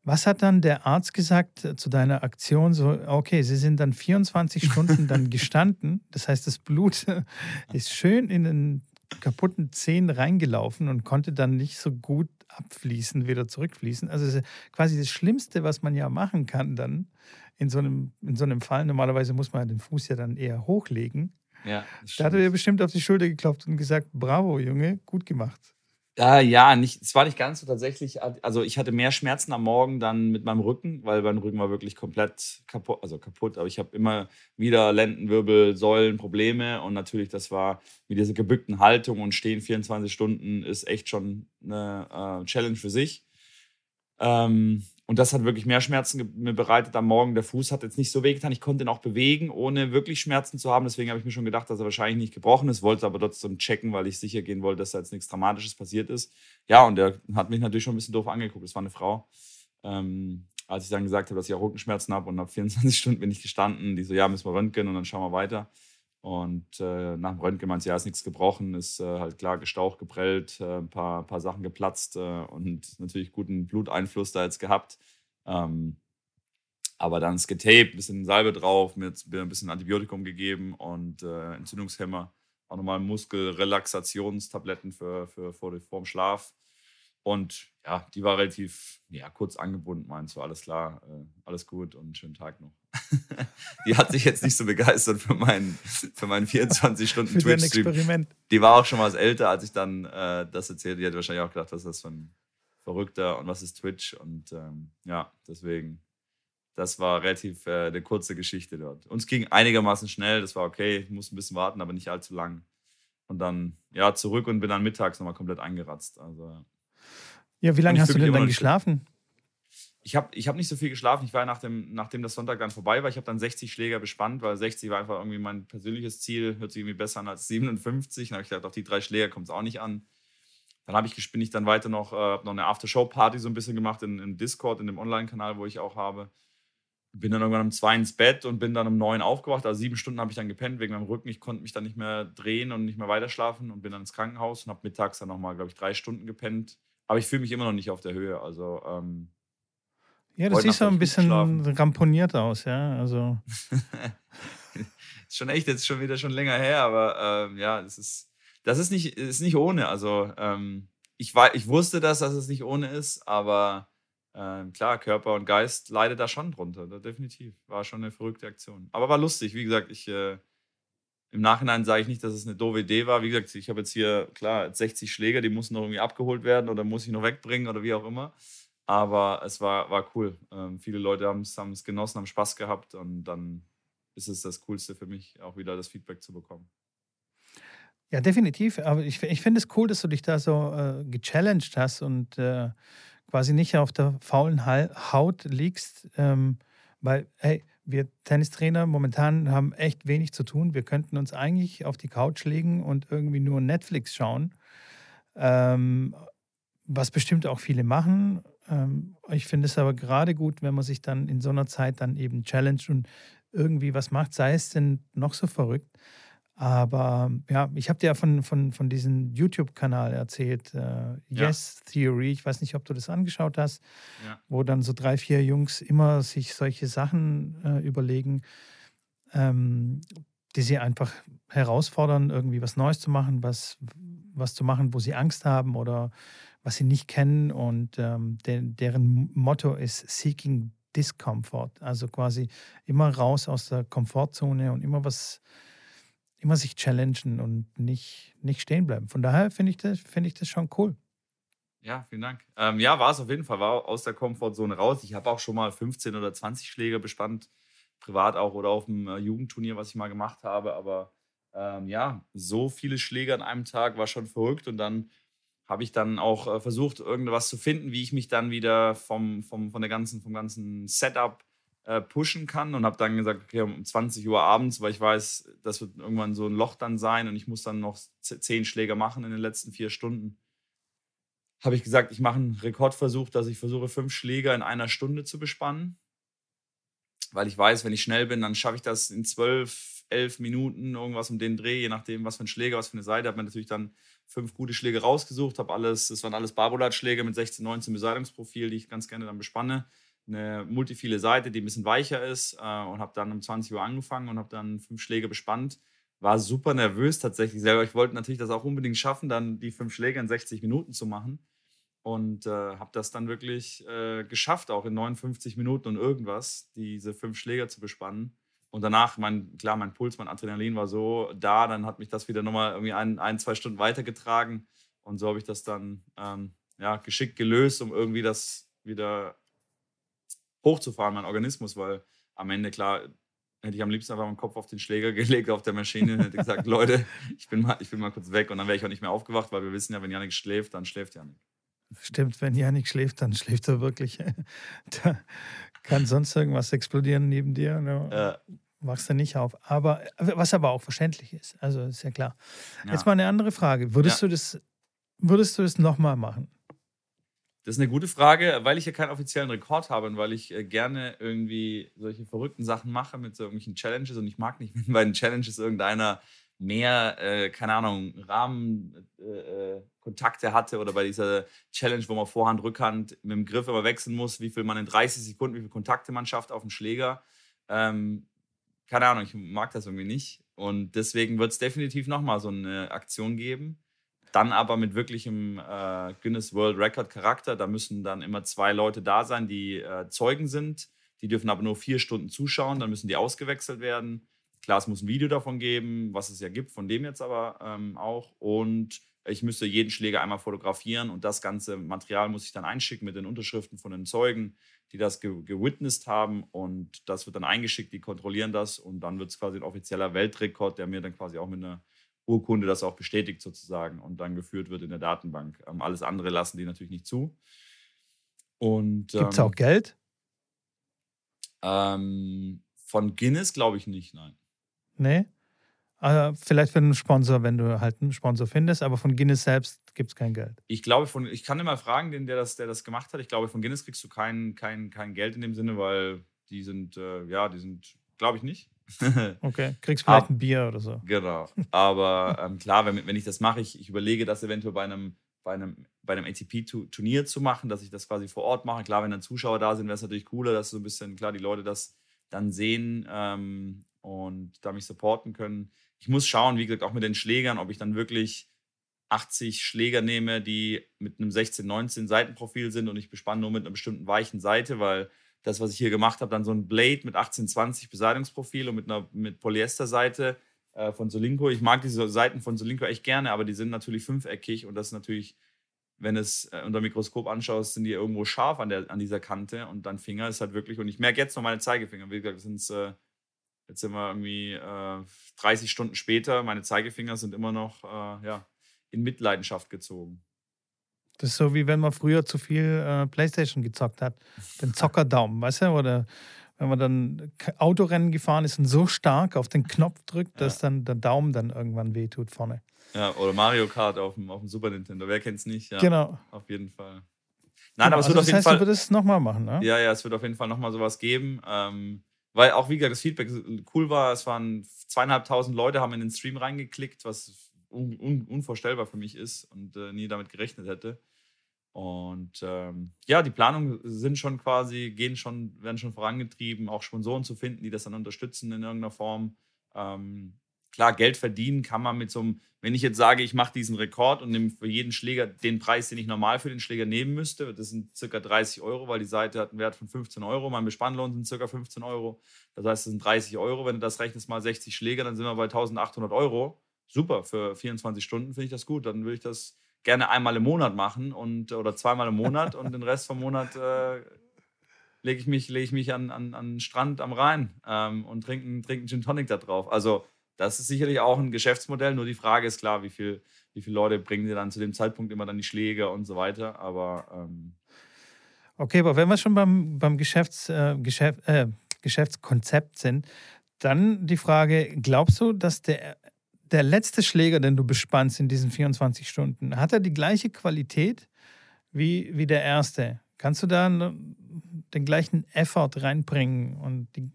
was hat dann der Arzt gesagt zu deiner Aktion? So, okay, Sie sind dann 24 Stunden dann gestanden. Das heißt, das Blut ist schön in den kaputten Zehen reingelaufen und konnte dann nicht so gut abfließen, wieder zurückfließen. Also quasi das Schlimmste, was man ja machen kann dann in so einem, in so einem Fall. Normalerweise muss man den Fuß ja dann eher hochlegen. Ja, da hat er dir bestimmt auf die Schulter geklopft und gesagt, bravo, Junge, gut gemacht. Äh, ja, nicht, es war nicht ganz so tatsächlich. Also ich hatte mehr Schmerzen am Morgen dann mit meinem Rücken, weil mein Rücken war wirklich komplett kaputt, also kaputt. Aber ich habe immer wieder Lendenwirbel, Säulen, Probleme und natürlich, das war mit dieser gebückten Haltung und Stehen 24 Stunden ist echt schon eine äh, Challenge für sich. Ähm, und das hat wirklich mehr Schmerzen mir bereitet am Morgen. Der Fuß hat jetzt nicht so wehgetan. Ich konnte ihn auch bewegen, ohne wirklich Schmerzen zu haben. Deswegen habe ich mir schon gedacht, dass er wahrscheinlich nicht gebrochen ist. Wollte aber trotzdem checken, weil ich sicher gehen wollte, dass da jetzt nichts Dramatisches passiert ist. Ja, und der hat mich natürlich schon ein bisschen doof angeguckt. Das war eine Frau. Ähm, als ich dann gesagt habe, dass ich auch Rückenschmerzen habe und nach 24 Stunden bin ich gestanden, die so, ja, müssen wir röntgen und dann schauen wir weiter. Und äh, nach dem Röntgen meinte ja, ist nichts gebrochen, ist äh, halt klar gestaucht, geprellt, äh, ein paar, paar Sachen geplatzt äh, und natürlich guten Bluteinfluss da jetzt gehabt. Ähm, aber dann ist getaped, ein bisschen Salbe drauf, mir ein bisschen Antibiotikum gegeben und äh, Entzündungshemmer, auch nochmal Muskelrelaxationstabletten für, für vor, vor dem Schlaf. Und ja, die war relativ ja, kurz angebunden, meint so, alles klar, äh, alles gut und schönen Tag noch. Die hat sich jetzt nicht so begeistert für meinen, für meinen 24-Stunden Twitch-Stream. Die war auch schon was älter, als ich dann äh, das erzählte. Die hat wahrscheinlich auch gedacht, was ist das für ein Verrückter und was ist Twitch? Und ähm, ja, deswegen, das war relativ äh, eine kurze Geschichte dort. Uns ging einigermaßen schnell, das war okay. Ich musste ein bisschen warten, aber nicht allzu lang. Und dann, ja, zurück und bin dann mittags nochmal komplett eingeratzt. Also ja, wie lange hast du denn dann geschlafen? Ich habe ich hab nicht so viel geschlafen. Ich war nach dem, nachdem das Sonntag dann vorbei war, ich habe dann 60 Schläger bespannt, weil 60 war einfach irgendwie mein persönliches Ziel. Hört sich irgendwie besser an als 57. Dann habe ich gedacht, auf die drei Schläger kommt es auch nicht an. Dann habe ich, bin ich dann weiter noch, äh, noch eine After-Show-Party so ein bisschen gemacht in, im Discord, in dem Online-Kanal, wo ich auch habe. Bin dann irgendwann um zwei ins Bett und bin dann um neun aufgewacht. Also sieben Stunden habe ich dann gepennt wegen meinem Rücken. Ich konnte mich dann nicht mehr drehen und nicht mehr weiter schlafen und bin dann ins Krankenhaus und habe mittags dann nochmal, glaube ich, drei Stunden gepennt aber ich fühle mich immer noch nicht auf der Höhe. Also, ähm, ja, das sieht so ein bisschen ramponiert aus, ja. Also. ist schon echt, jetzt schon wieder schon länger her, aber ähm, ja, das ist, das ist nicht, ist nicht ohne. Also, ähm, ich, war, ich wusste das, dass es nicht ohne ist, aber ähm, klar, Körper und Geist leidet da schon drunter, da definitiv. War schon eine verrückte Aktion. Aber war lustig, wie gesagt, ich. Äh, im Nachhinein sage ich nicht, dass es eine doofe Idee war. Wie gesagt, ich habe jetzt hier, klar, 60 Schläger, die müssen noch irgendwie abgeholt werden oder muss ich noch wegbringen oder wie auch immer. Aber es war, war cool. Ähm, viele Leute haben es genossen, haben Spaß gehabt und dann ist es das Coolste für mich, auch wieder das Feedback zu bekommen. Ja, definitiv. Aber ich, ich finde es cool, dass du dich da so äh, gechallenged hast und äh, quasi nicht auf der faulen Haut liegst. Ähm, weil, hey, wir Tennistrainer momentan haben echt wenig zu tun. Wir könnten uns eigentlich auf die Couch legen und irgendwie nur Netflix schauen. Ähm, was bestimmt auch viele machen. Ähm, ich finde es aber gerade gut, wenn man sich dann in so einer Zeit dann eben challenge und irgendwie was macht, sei es denn noch so verrückt. Aber ja, ich habe dir ja von, von, von diesem YouTube-Kanal erzählt, äh, Yes ja. Theory. Ich weiß nicht, ob du das angeschaut hast, ja. wo dann so drei, vier Jungs immer sich solche Sachen äh, überlegen, ähm, die sie einfach herausfordern, irgendwie was Neues zu machen, was, was zu machen, wo sie Angst haben oder was sie nicht kennen. Und ähm, de deren Motto ist Seeking Discomfort. Also quasi immer raus aus der Komfortzone und immer was immer sich challengen und nicht, nicht stehen bleiben. Von daher finde ich, das, find ich das schon cool. Ja, vielen Dank. Ähm, ja, war es auf jeden Fall, war aus der Komfortzone raus. Ich habe auch schon mal 15 oder 20 Schläge bespannt, privat auch oder auf dem äh, Jugendturnier, was ich mal gemacht habe. Aber ähm, ja, so viele Schläge an einem Tag war schon verrückt. Und dann habe ich dann auch äh, versucht, irgendwas zu finden, wie ich mich dann wieder vom, vom, von der ganzen, vom ganzen Setup äh, pushen kann und habe dann gesagt, okay, um 20 Uhr abends, weil ich weiß, das wird irgendwann so ein Loch dann sein und ich muss dann noch zehn Schläge machen in den letzten vier Stunden. Habe ich gesagt, ich mache einen Rekordversuch, dass ich versuche, fünf Schläger in einer Stunde zu bespannen. Weil ich weiß, wenn ich schnell bin, dann schaffe ich das in zwölf, elf Minuten, irgendwas um den Dreh, je nachdem, was für ein Schläger, was für eine Seite. Habe mir natürlich dann fünf gute Schläge rausgesucht, habe alles, das waren alles Barbolat-Schläge mit 16, 19 Beseitungsprofil, die ich ganz gerne dann bespanne eine multifile Seite, die ein bisschen weicher ist äh, und habe dann um 20 Uhr angefangen und habe dann fünf Schläge bespannt. War super nervös tatsächlich selber. Ich wollte natürlich das auch unbedingt schaffen, dann die fünf Schläge in 60 Minuten zu machen und äh, habe das dann wirklich äh, geschafft, auch in 59 Minuten und irgendwas, diese fünf Schläger zu bespannen. Und danach, mein, klar, mein Puls, mein Adrenalin war so da, dann hat mich das wieder nochmal irgendwie ein, ein zwei Stunden weitergetragen. Und so habe ich das dann ähm, ja, geschickt gelöst, um irgendwie das wieder hochzufahren, mein Organismus, weil am Ende, klar, hätte ich am liebsten einfach meinen Kopf auf den Schläger gelegt, auf der Maschine und hätte gesagt, Leute, ich bin, mal, ich bin mal kurz weg und dann wäre ich auch nicht mehr aufgewacht, weil wir wissen ja, wenn Janik schläft, dann schläft Janik. Stimmt, wenn Janik schläft, dann schläft er wirklich. da kann sonst irgendwas explodieren neben dir. Ne? Ja. Wachst du nicht auf. Aber was aber auch verständlich ist. Also ist ja klar. Ja. Jetzt mal eine andere Frage. Würdest ja. du das, würdest du das nochmal machen? Das ist eine gute Frage, weil ich ja keinen offiziellen Rekord habe und weil ich äh, gerne irgendwie solche verrückten Sachen mache mit so irgendwelchen Challenges und ich mag nicht, wenn bei den Challenges irgendeiner mehr, äh, keine Ahnung, Rahmenkontakte äh, äh hatte oder bei dieser Challenge, wo man Vorhand, Rückhand mit dem Griff immer wechseln muss, wie viel man in 30 Sekunden, wie viele Kontakte man schafft auf dem Schläger. Ähm, keine Ahnung, ich mag das irgendwie nicht. Und deswegen wird es definitiv nochmal so eine Aktion geben. Dann aber mit wirklichem äh, Guinness World Record Charakter. Da müssen dann immer zwei Leute da sein, die äh, Zeugen sind. Die dürfen aber nur vier Stunden zuschauen. Dann müssen die ausgewechselt werden. Klar, es muss ein Video davon geben, was es ja gibt, von dem jetzt aber ähm, auch. Und ich müsste jeden Schläger einmal fotografieren und das ganze Material muss ich dann einschicken mit den Unterschriften von den Zeugen, die das ge gewitnessed haben. Und das wird dann eingeschickt, die kontrollieren das und dann wird es quasi ein offizieller Weltrekord, der mir dann quasi auch mit einer Urkunde das auch bestätigt sozusagen und dann geführt wird in der Datenbank. Ähm, alles andere lassen die natürlich nicht zu. Gibt es ähm, auch Geld? Ähm, von Guinness glaube ich nicht, nein. Nee? Also vielleicht für einen Sponsor, wenn du halt einen Sponsor findest, aber von Guinness selbst gibt es kein Geld. Ich glaube, von, ich kann immer fragen, den, der das, der das gemacht hat. Ich glaube, von Guinness kriegst du kein, kein, kein Geld in dem Sinne, weil die sind, äh, ja, die sind, glaube ich nicht. okay, kriegst vielleicht Ab, ein Bier oder so. Genau. Aber ähm, klar, wenn, wenn ich das mache, ich, ich überlege das eventuell bei einem, bei einem, bei einem ATP-Turnier zu machen, dass ich das quasi vor Ort mache. Klar, wenn dann Zuschauer da sind, wäre es natürlich cooler, dass so ein bisschen, klar, die Leute das dann sehen ähm, und da mich supporten können. Ich muss schauen, wie gesagt, auch mit den Schlägern, ob ich dann wirklich 80 Schläger nehme, die mit einem 16, 19 Seitenprofil sind und ich bespanne nur mit einer bestimmten weichen Seite, weil das, was ich hier gemacht habe, dann so ein Blade mit 18, 20 Beseitigungsprofil und mit einer mit Polyesterseite äh, von Solinko. Ich mag diese Seiten von Solinko echt gerne, aber die sind natürlich fünfeckig und das ist natürlich, wenn es äh, unter Mikroskop anschaust, sind die irgendwo scharf an, der, an dieser Kante und dein Finger ist halt wirklich, und ich merke jetzt noch meine Zeigefinger, wie gesagt, das sind äh, jetzt sind wir irgendwie äh, 30 Stunden später, meine Zeigefinger sind immer noch äh, ja, in Mitleidenschaft gezogen. Das ist so wie wenn man früher zu viel äh, Playstation gezockt hat. Den Zockerdaumen, weißt du? Oder wenn man dann Autorennen gefahren ist und so stark auf den Knopf drückt, dass ja. dann der Daumen dann irgendwann wehtut vorne. Ja, oder Mario Kart auf dem, auf dem Super Nintendo. Wer kennt es nicht? Ja, genau. Auf jeden Fall. Nein, genau, aber es wird also auf jeden heißt, Fall. Du würdest es nochmal machen, ne? Ja, ja, es wird auf jeden Fall nochmal sowas geben. Ähm, weil auch, wie gesagt, das Feedback cool war. Es waren zweieinhalbtausend Leute, haben in den Stream reingeklickt, was un, un, unvorstellbar für mich ist und äh, nie damit gerechnet hätte. Und ähm, ja, die Planungen sind schon quasi, gehen schon, werden schon vorangetrieben, auch Sponsoren zu finden, die das dann unterstützen in irgendeiner Form. Ähm, klar, Geld verdienen kann man mit so einem, wenn ich jetzt sage, ich mache diesen Rekord und nehme für jeden Schläger den Preis, den ich normal für den Schläger nehmen müsste, das sind circa 30 Euro, weil die Seite hat einen Wert von 15 Euro, mein Bespannlohn sind circa 15 Euro. Das heißt, das sind 30 Euro. Wenn du das rechnest mal 60 Schläger, dann sind wir bei 1800 Euro. Super, für 24 Stunden finde ich das gut. Dann würde ich das gerne einmal im Monat machen und, oder zweimal im Monat und den Rest vom Monat äh, lege ich mich, leg ich mich an, an, an den Strand am Rhein ähm, und trinke trink Gin Tonic da drauf. Also das ist sicherlich auch ein Geschäftsmodell, nur die Frage ist klar, wie, viel, wie viele Leute bringen dir dann zu dem Zeitpunkt immer dann die Schläge und so weiter. Aber ähm Okay, aber wenn wir schon beim, beim Geschäfts, äh, Geschäft, äh, Geschäftskonzept sind, dann die Frage, glaubst du, dass der der letzte Schläger, den du bespannst in diesen 24 Stunden, hat er die gleiche Qualität wie, wie der erste? Kannst du da den gleichen Effort reinbringen und die,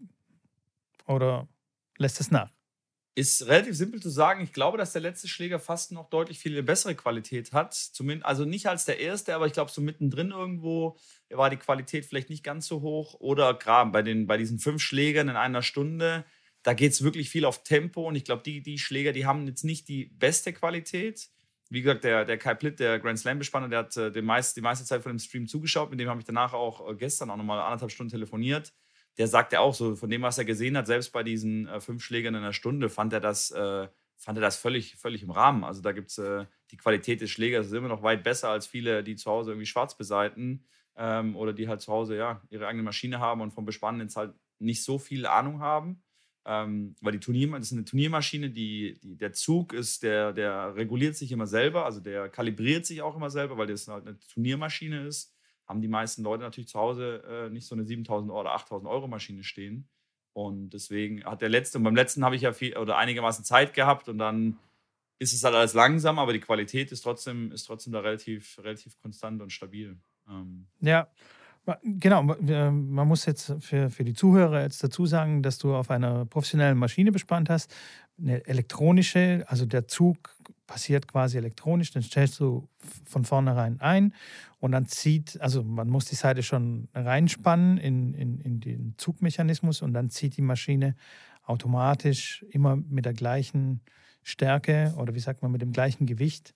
oder lässt es nach? Ist relativ simpel zu sagen. Ich glaube, dass der letzte Schläger fast noch deutlich viel bessere Qualität hat. Zumindest, also nicht als der erste, aber ich glaube, so mittendrin irgendwo war die Qualität vielleicht nicht ganz so hoch. Oder gerade bei, bei diesen fünf Schlägern in einer Stunde da geht es wirklich viel auf Tempo und ich glaube, die, die Schläger, die haben jetzt nicht die beste Qualität. Wie gesagt, der, der Kai Plitt, der Grand Slam-Bespanner, der hat äh, meist, die meiste Zeit von dem Stream zugeschaut. Mit dem habe ich danach auch äh, gestern auch nochmal anderthalb Stunden telefoniert. Der sagte auch so, von dem, was er gesehen hat, selbst bei diesen äh, fünf Schlägern in einer Stunde, fand er das, äh, fand er das völlig, völlig im Rahmen. Also da gibt es äh, die Qualität des Schlägers ist immer noch weit besser als viele, die zu Hause irgendwie schwarz beseiten ähm, oder die halt zu Hause ja ihre eigene Maschine haben und vom Bespannen jetzt halt nicht so viel Ahnung haben. Ähm, weil die Turnier, das ist eine Turniermaschine, die, die, der Zug ist, der, der reguliert sich immer selber, also der kalibriert sich auch immer selber, weil das halt eine Turniermaschine ist. Haben die meisten Leute natürlich zu Hause äh, nicht so eine 7000 oder 8000 Euro Maschine stehen. Und deswegen hat der letzte, und beim letzten habe ich ja viel oder einigermaßen Zeit gehabt und dann ist es halt alles langsam, aber die Qualität ist trotzdem, ist trotzdem da relativ, relativ konstant und stabil. Ähm. Ja, genau. Man muss jetzt für, für die Zuhörer jetzt dazu sagen, dass du auf einer professionellen Maschine bespannt hast. Eine elektronische, also der Zug passiert quasi elektronisch, dann stellst du von vornherein ein und dann zieht, also man muss die Seite schon reinspannen in, in, in den Zugmechanismus und dann zieht die Maschine automatisch immer mit der gleichen Stärke oder wie sagt man, mit dem gleichen Gewicht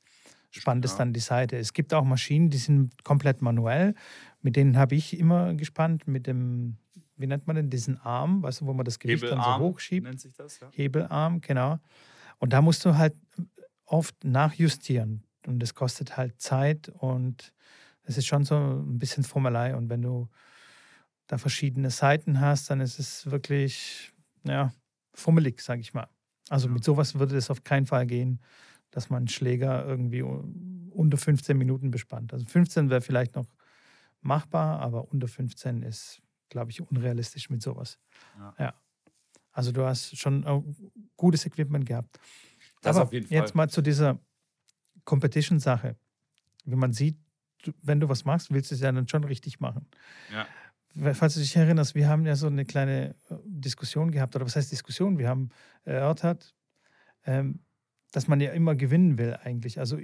spannt ja. es dann die Seite. Es gibt auch Maschinen, die sind komplett manuell. Mit denen habe ich immer gespannt, mit dem, wie nennt man denn, diesen Arm, weißt du, wo man das Gewicht Hebelarm, dann so hochschiebt. Nennt sich das, ja. Hebelarm, genau. Und da musst du halt oft nachjustieren. Und das kostet halt Zeit und es ist schon so ein bisschen Formelei. Und wenn du da verschiedene Seiten hast, dann ist es wirklich, ja, fummelig, sage ich mal. Also mit sowas würde es auf keinen Fall gehen, dass man einen Schläger irgendwie unter 15 Minuten bespannt. Also 15 wäre vielleicht noch machbar, aber unter 15 ist, glaube ich, unrealistisch mit sowas. Ja. ja. Also du hast schon gutes Equipment gehabt. Das Aber auf jeden Fall. Jetzt mal zu dieser Competition-Sache. Wie man sieht, wenn du was machst, willst du es ja dann schon richtig machen. Ja. Falls du dich erinnerst, wir haben ja so eine kleine äh, Diskussion gehabt, oder was heißt Diskussion? Wir haben erörtert, ähm, dass man ja immer gewinnen will eigentlich. Also,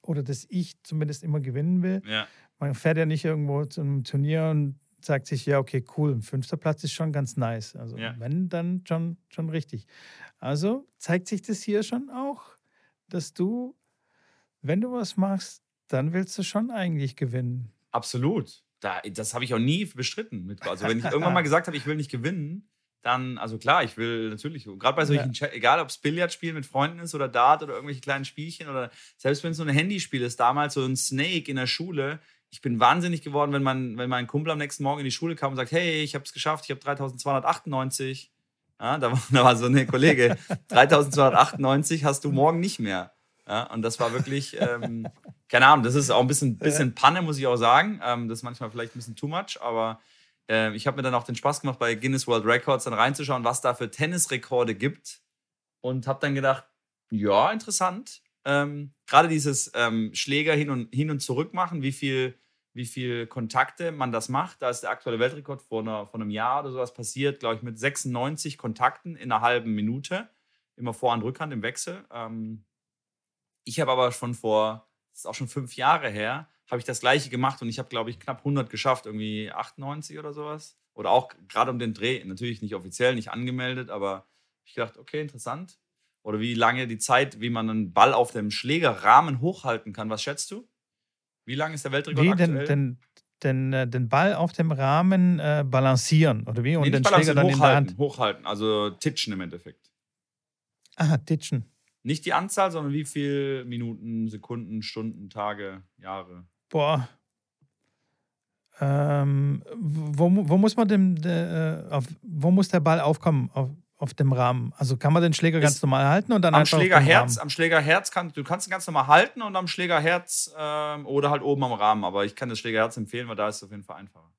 oder dass ich zumindest immer gewinnen will. Ja. Man fährt ja nicht irgendwo zu einem Turnier und sagt sich, ja, okay, cool, ein fünfter Platz ist schon ganz nice. Also ja. wenn, dann schon, schon richtig. Also zeigt sich das hier schon auch, dass du, wenn du was machst, dann willst du schon eigentlich gewinnen. Absolut. Da, das habe ich auch nie bestritten. also wenn ich irgendwann mal gesagt habe, ich will nicht gewinnen, dann, also klar, ich will natürlich, gerade bei solchen, ja. egal ob es Billardspiel mit Freunden ist oder Dart oder irgendwelche kleinen Spielchen oder selbst wenn es so ein Handyspiel ist, damals so ein Snake in der Schule, ich bin wahnsinnig geworden, wenn, man, wenn mein Kumpel am nächsten Morgen in die Schule kam und sagt, hey, ich habe es geschafft, ich habe 3298. Ja, da, war, da war so eine Kollege, 3298 hast du morgen nicht mehr. Ja, und das war wirklich, ähm, keine Ahnung, das ist auch ein bisschen, bisschen Panne, muss ich auch sagen. Ähm, das ist manchmal vielleicht ein bisschen too much, aber äh, ich habe mir dann auch den Spaß gemacht, bei Guinness World Records dann reinzuschauen, was da für Tennisrekorde gibt. Und habe dann gedacht, ja, interessant. Ähm, Gerade dieses ähm, Schläger hin und, hin und zurück machen, wie viel wie viele Kontakte man das macht. Da ist der aktuelle Weltrekord vor, einer, vor einem Jahr oder sowas passiert, glaube ich, mit 96 Kontakten in einer halben Minute. Immer Vorhand, Rückhand im Wechsel. Ähm, ich habe aber schon vor, das ist auch schon fünf Jahre her, habe ich das gleiche gemacht und ich habe, glaube ich, knapp 100 geschafft, irgendwie 98 oder sowas. Oder auch gerade um den Dreh, natürlich nicht offiziell, nicht angemeldet, aber ich dachte, okay, interessant. Oder wie lange die Zeit, wie man einen Ball auf dem Schlägerrahmen hochhalten kann. Was schätzt du? Wie lang ist der Weltrekord wie, aktuell? Den, den, den, den Ball auf dem Rahmen äh, balancieren, oder wie? Und nee, den Schläger dann hochhalten, in der Hand. Hochhalten, also titschen im Endeffekt. Aha, titschen. Nicht die Anzahl, sondern wie viele Minuten, Sekunden, Stunden, Tage, Jahre. Boah. Ähm, wo, wo muss man dem, de, äh, auf, wo muss der Ball aufkommen? Auf, auf dem Rahmen. Also kann man den Schläger ist ganz normal halten und dann am Schlägerherz, am Schlägerherz kann du kannst ihn ganz normal halten und am Schlägerherz ähm, oder halt oben am Rahmen. Aber ich kann das Schlägerherz empfehlen, weil da ist es auf jeden Fall einfacher.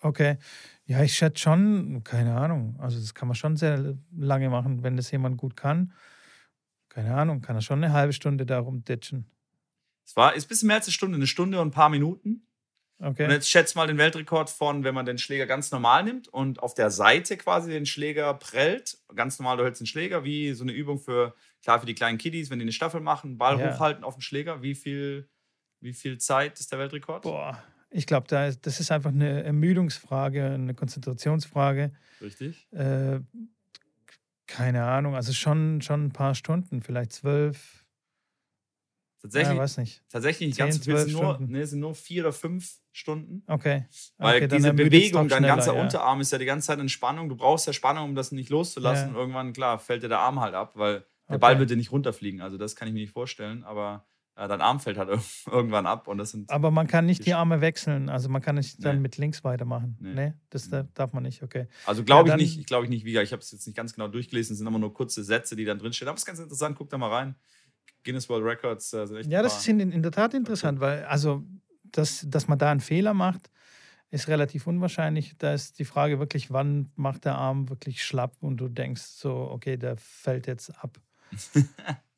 Okay. Ja, ich schätze schon, keine Ahnung. Also das kann man schon sehr lange machen, wenn das jemand gut kann. Keine Ahnung, kann er schon eine halbe Stunde darum ditchen. Es war, ist ein bisschen mehr als eine Stunde, eine Stunde und ein paar Minuten. Okay. Und jetzt schätzt mal den Weltrekord von, wenn man den Schläger ganz normal nimmt und auf der Seite quasi den Schläger prellt. Ganz normal, du hältst den Schläger, wie so eine Übung für, klar, für die kleinen Kiddies, wenn die eine Staffel machen, Ball ja. hochhalten auf den Schläger. Wie viel, wie viel Zeit ist der Weltrekord? Boah, ich glaube, da das ist einfach eine Ermüdungsfrage, eine Konzentrationsfrage. Richtig. Äh, keine Ahnung, also schon, schon ein paar Stunden, vielleicht zwölf. Tatsächlich, ja, weiß nicht. Tatsächlich nicht ganz so viel, sind nur, nee, sind nur vier oder fünf Stunden. Okay. Weil okay, diese Bewegung, dein ganzer ja. Unterarm ist ja die ganze Zeit in Spannung. Du brauchst ja Spannung, um das nicht loszulassen. Ja. irgendwann, klar, fällt dir der Arm halt ab, weil der okay. Ball wird dir nicht runterfliegen. Also das kann ich mir nicht vorstellen. Aber ja, dein Arm fällt halt irgendwann ab. Und das sind aber man kann nicht die Arme wechseln. Also man kann nicht dann nee. mit links weitermachen. Nee, nee das nee. darf man nicht. Okay. Also glaube ich nicht. Glaube ich nicht. Wie ich habe es jetzt nicht ganz genau durchgelesen. Es sind immer nur kurze Sätze, die dann drinstehen. Aber es ist ganz interessant. Guck da mal rein. Guinness World Records. Also ja, das ist in, in der Tat interessant, weil also dass, dass man da einen Fehler macht, ist relativ unwahrscheinlich. Da ist die Frage wirklich, wann macht der Arm wirklich schlapp und du denkst so, okay, der fällt jetzt ab.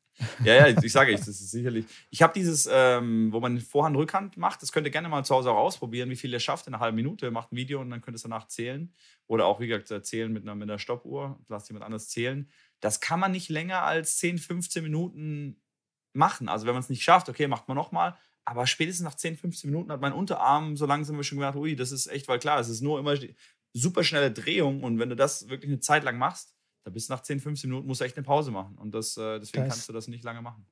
Ja, ja, ich sage, ich, das ist sicherlich. Ich habe dieses, ähm, wo man Vorhand, Rückhand macht, das könnt ihr gerne mal zu Hause auch ausprobieren, wie viel ihr schafft in einer halben Minute. Macht ein Video und dann könnt ihr es danach zählen. Oder auch, wie gesagt, zählen mit einer, mit einer Stoppuhr. Lasst jemand anderes zählen. Das kann man nicht länger als 10, 15 Minuten machen. Also, wenn man es nicht schafft, okay, macht man nochmal. Aber spätestens nach 10, 15 Minuten hat mein Unterarm so langsam schon gedacht, ui, das ist echt, weil klar, es ist nur immer super schnelle Drehung und wenn du das wirklich eine Zeit lang machst, da bist du nach 10, 15 Minuten musst du echt eine Pause machen und das, äh, deswegen das kannst du das nicht lange machen.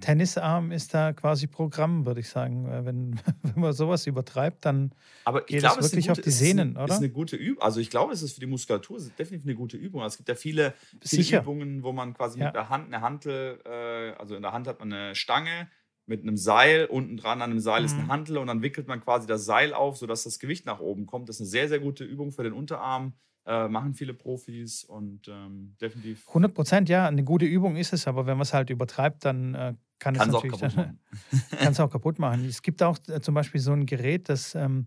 Tennisarm ist da quasi Programm, würde ich sagen. Wenn, wenn man sowas übertreibt, dann Aber geht glaube, es wirklich gute, auf die Sehnen, ist eine, oder? Ist eine gute Übung. Also ich glaube, es ist für die Muskulatur definitiv eine gute Übung. Also es gibt ja viele, viele Übungen, wo man quasi ja. mit der Hand eine Hantel, äh, also in der Hand hat man eine Stange, mit einem Seil. Unten dran an dem Seil mhm. ist eine mhm. Hantel und dann wickelt man quasi das Seil auf, sodass das Gewicht nach oben kommt. Das ist eine sehr, sehr gute Übung für den Unterarm. Äh, machen viele Profis und ähm, definitiv. 100 Prozent, ja, eine gute Übung ist es, aber wenn man es halt übertreibt, dann äh, kann es natürlich kann es auch kaputt machen. Es gibt auch äh, zum Beispiel so ein Gerät, das, ähm,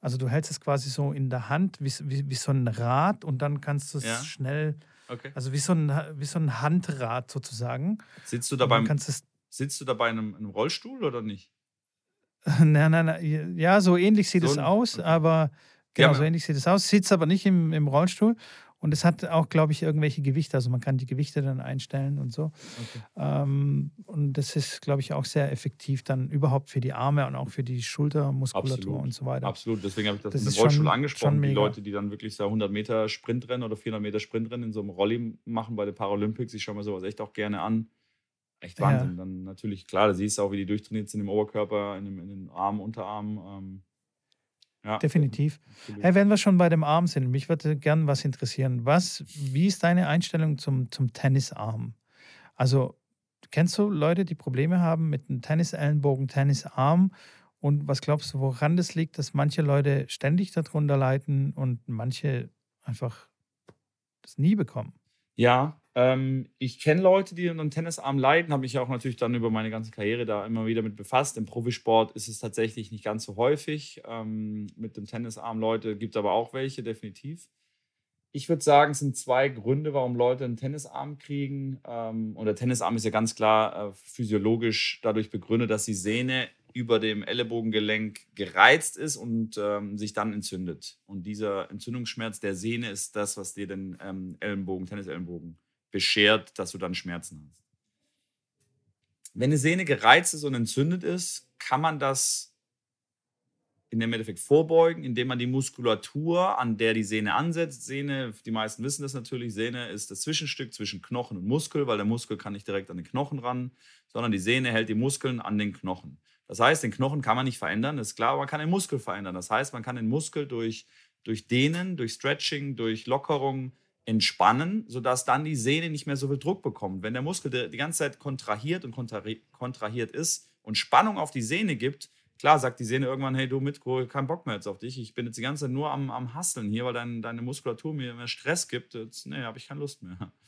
also du hältst es quasi so in der Hand wie, wie, wie so ein Rad und dann kannst du es ja? schnell, okay. also wie so, ein, wie so ein Handrad sozusagen. Sitzt du da beim, Sitzt du da bei einem, einem Rollstuhl oder nicht? Nein, nein, nein. Ja, so ähnlich sieht so es aus, okay. aber genau, ja, so ähnlich sieht es aus. Sitzt aber nicht im, im Rollstuhl. Und es hat auch, glaube ich, irgendwelche Gewichte. Also man kann die Gewichte dann einstellen und so. Okay. Ähm, und das ist, glaube ich, auch sehr effektiv dann überhaupt für die Arme und auch für die Schultermuskulatur Absolut. und so weiter. Absolut. Deswegen habe ich das, das dem Rollstuhl schon, angesprochen. Schon die Leute, die dann wirklich so 100 Meter Sprintrennen oder 400 Meter Sprintrennen in so einem Rolli machen bei den Paralympics. Ich schaue mir sowas echt auch gerne an. Echt Wahnsinn. Ja. Dann natürlich, klar, da siehst du auch, wie die durchtrainiert sind im Oberkörper, in, dem, in den Armen, Unterarmen. Ähm, ja, Definitiv. Hey, wenn wir schon bei dem Arm sind, mich würde gerne was interessieren. Was, wie ist deine Einstellung zum, zum Tennisarm? Also, kennst du Leute, die Probleme haben mit einem Tennisellenbogen, Tennisarm? Und was glaubst du, woran das liegt, dass manche Leute ständig darunter leiden und manche einfach das nie bekommen? Ja, ähm, ich kenne Leute, die unter einem Tennisarm leiden, habe mich auch natürlich dann über meine ganze Karriere da immer wieder mit befasst. Im Profisport ist es tatsächlich nicht ganz so häufig. Ähm, mit dem Tennisarm Leute gibt es aber auch welche, definitiv. Ich würde sagen, es sind zwei Gründe, warum Leute einen Tennisarm kriegen. Ähm, und der Tennisarm ist ja ganz klar äh, physiologisch dadurch begründet, dass die Sehne über dem Ellenbogengelenk gereizt ist und ähm, sich dann entzündet. Und dieser Entzündungsschmerz der Sehne ist das, was dir den ähm, Ellenbogen, Tennisellenbogen beschert, dass du dann Schmerzen hast. Wenn eine Sehne gereizt ist und entzündet ist, kann man das in dem Endeffekt vorbeugen, indem man die Muskulatur, an der die Sehne ansetzt, Sehne, die meisten wissen das natürlich, Sehne ist das Zwischenstück zwischen Knochen und Muskel, weil der Muskel kann nicht direkt an den Knochen ran, sondern die Sehne hält die Muskeln an den Knochen. Das heißt, den Knochen kann man nicht verändern, ist klar, aber man kann den Muskel verändern. Das heißt, man kann den Muskel durch, durch Dehnen, durch Stretching, durch Lockerung entspannen, sodass dann die Sehne nicht mehr so viel Druck bekommt. Wenn der Muskel die ganze Zeit kontrahiert und kontrahiert ist und Spannung auf die Sehne gibt, klar sagt die Sehne irgendwann, hey du Mitko, kein Bock mehr jetzt auf dich, ich bin jetzt die ganze Zeit nur am, am Hasseln hier, weil dein, deine Muskulatur mir mehr Stress gibt, jetzt, nee, habe ich keine Lust mehr.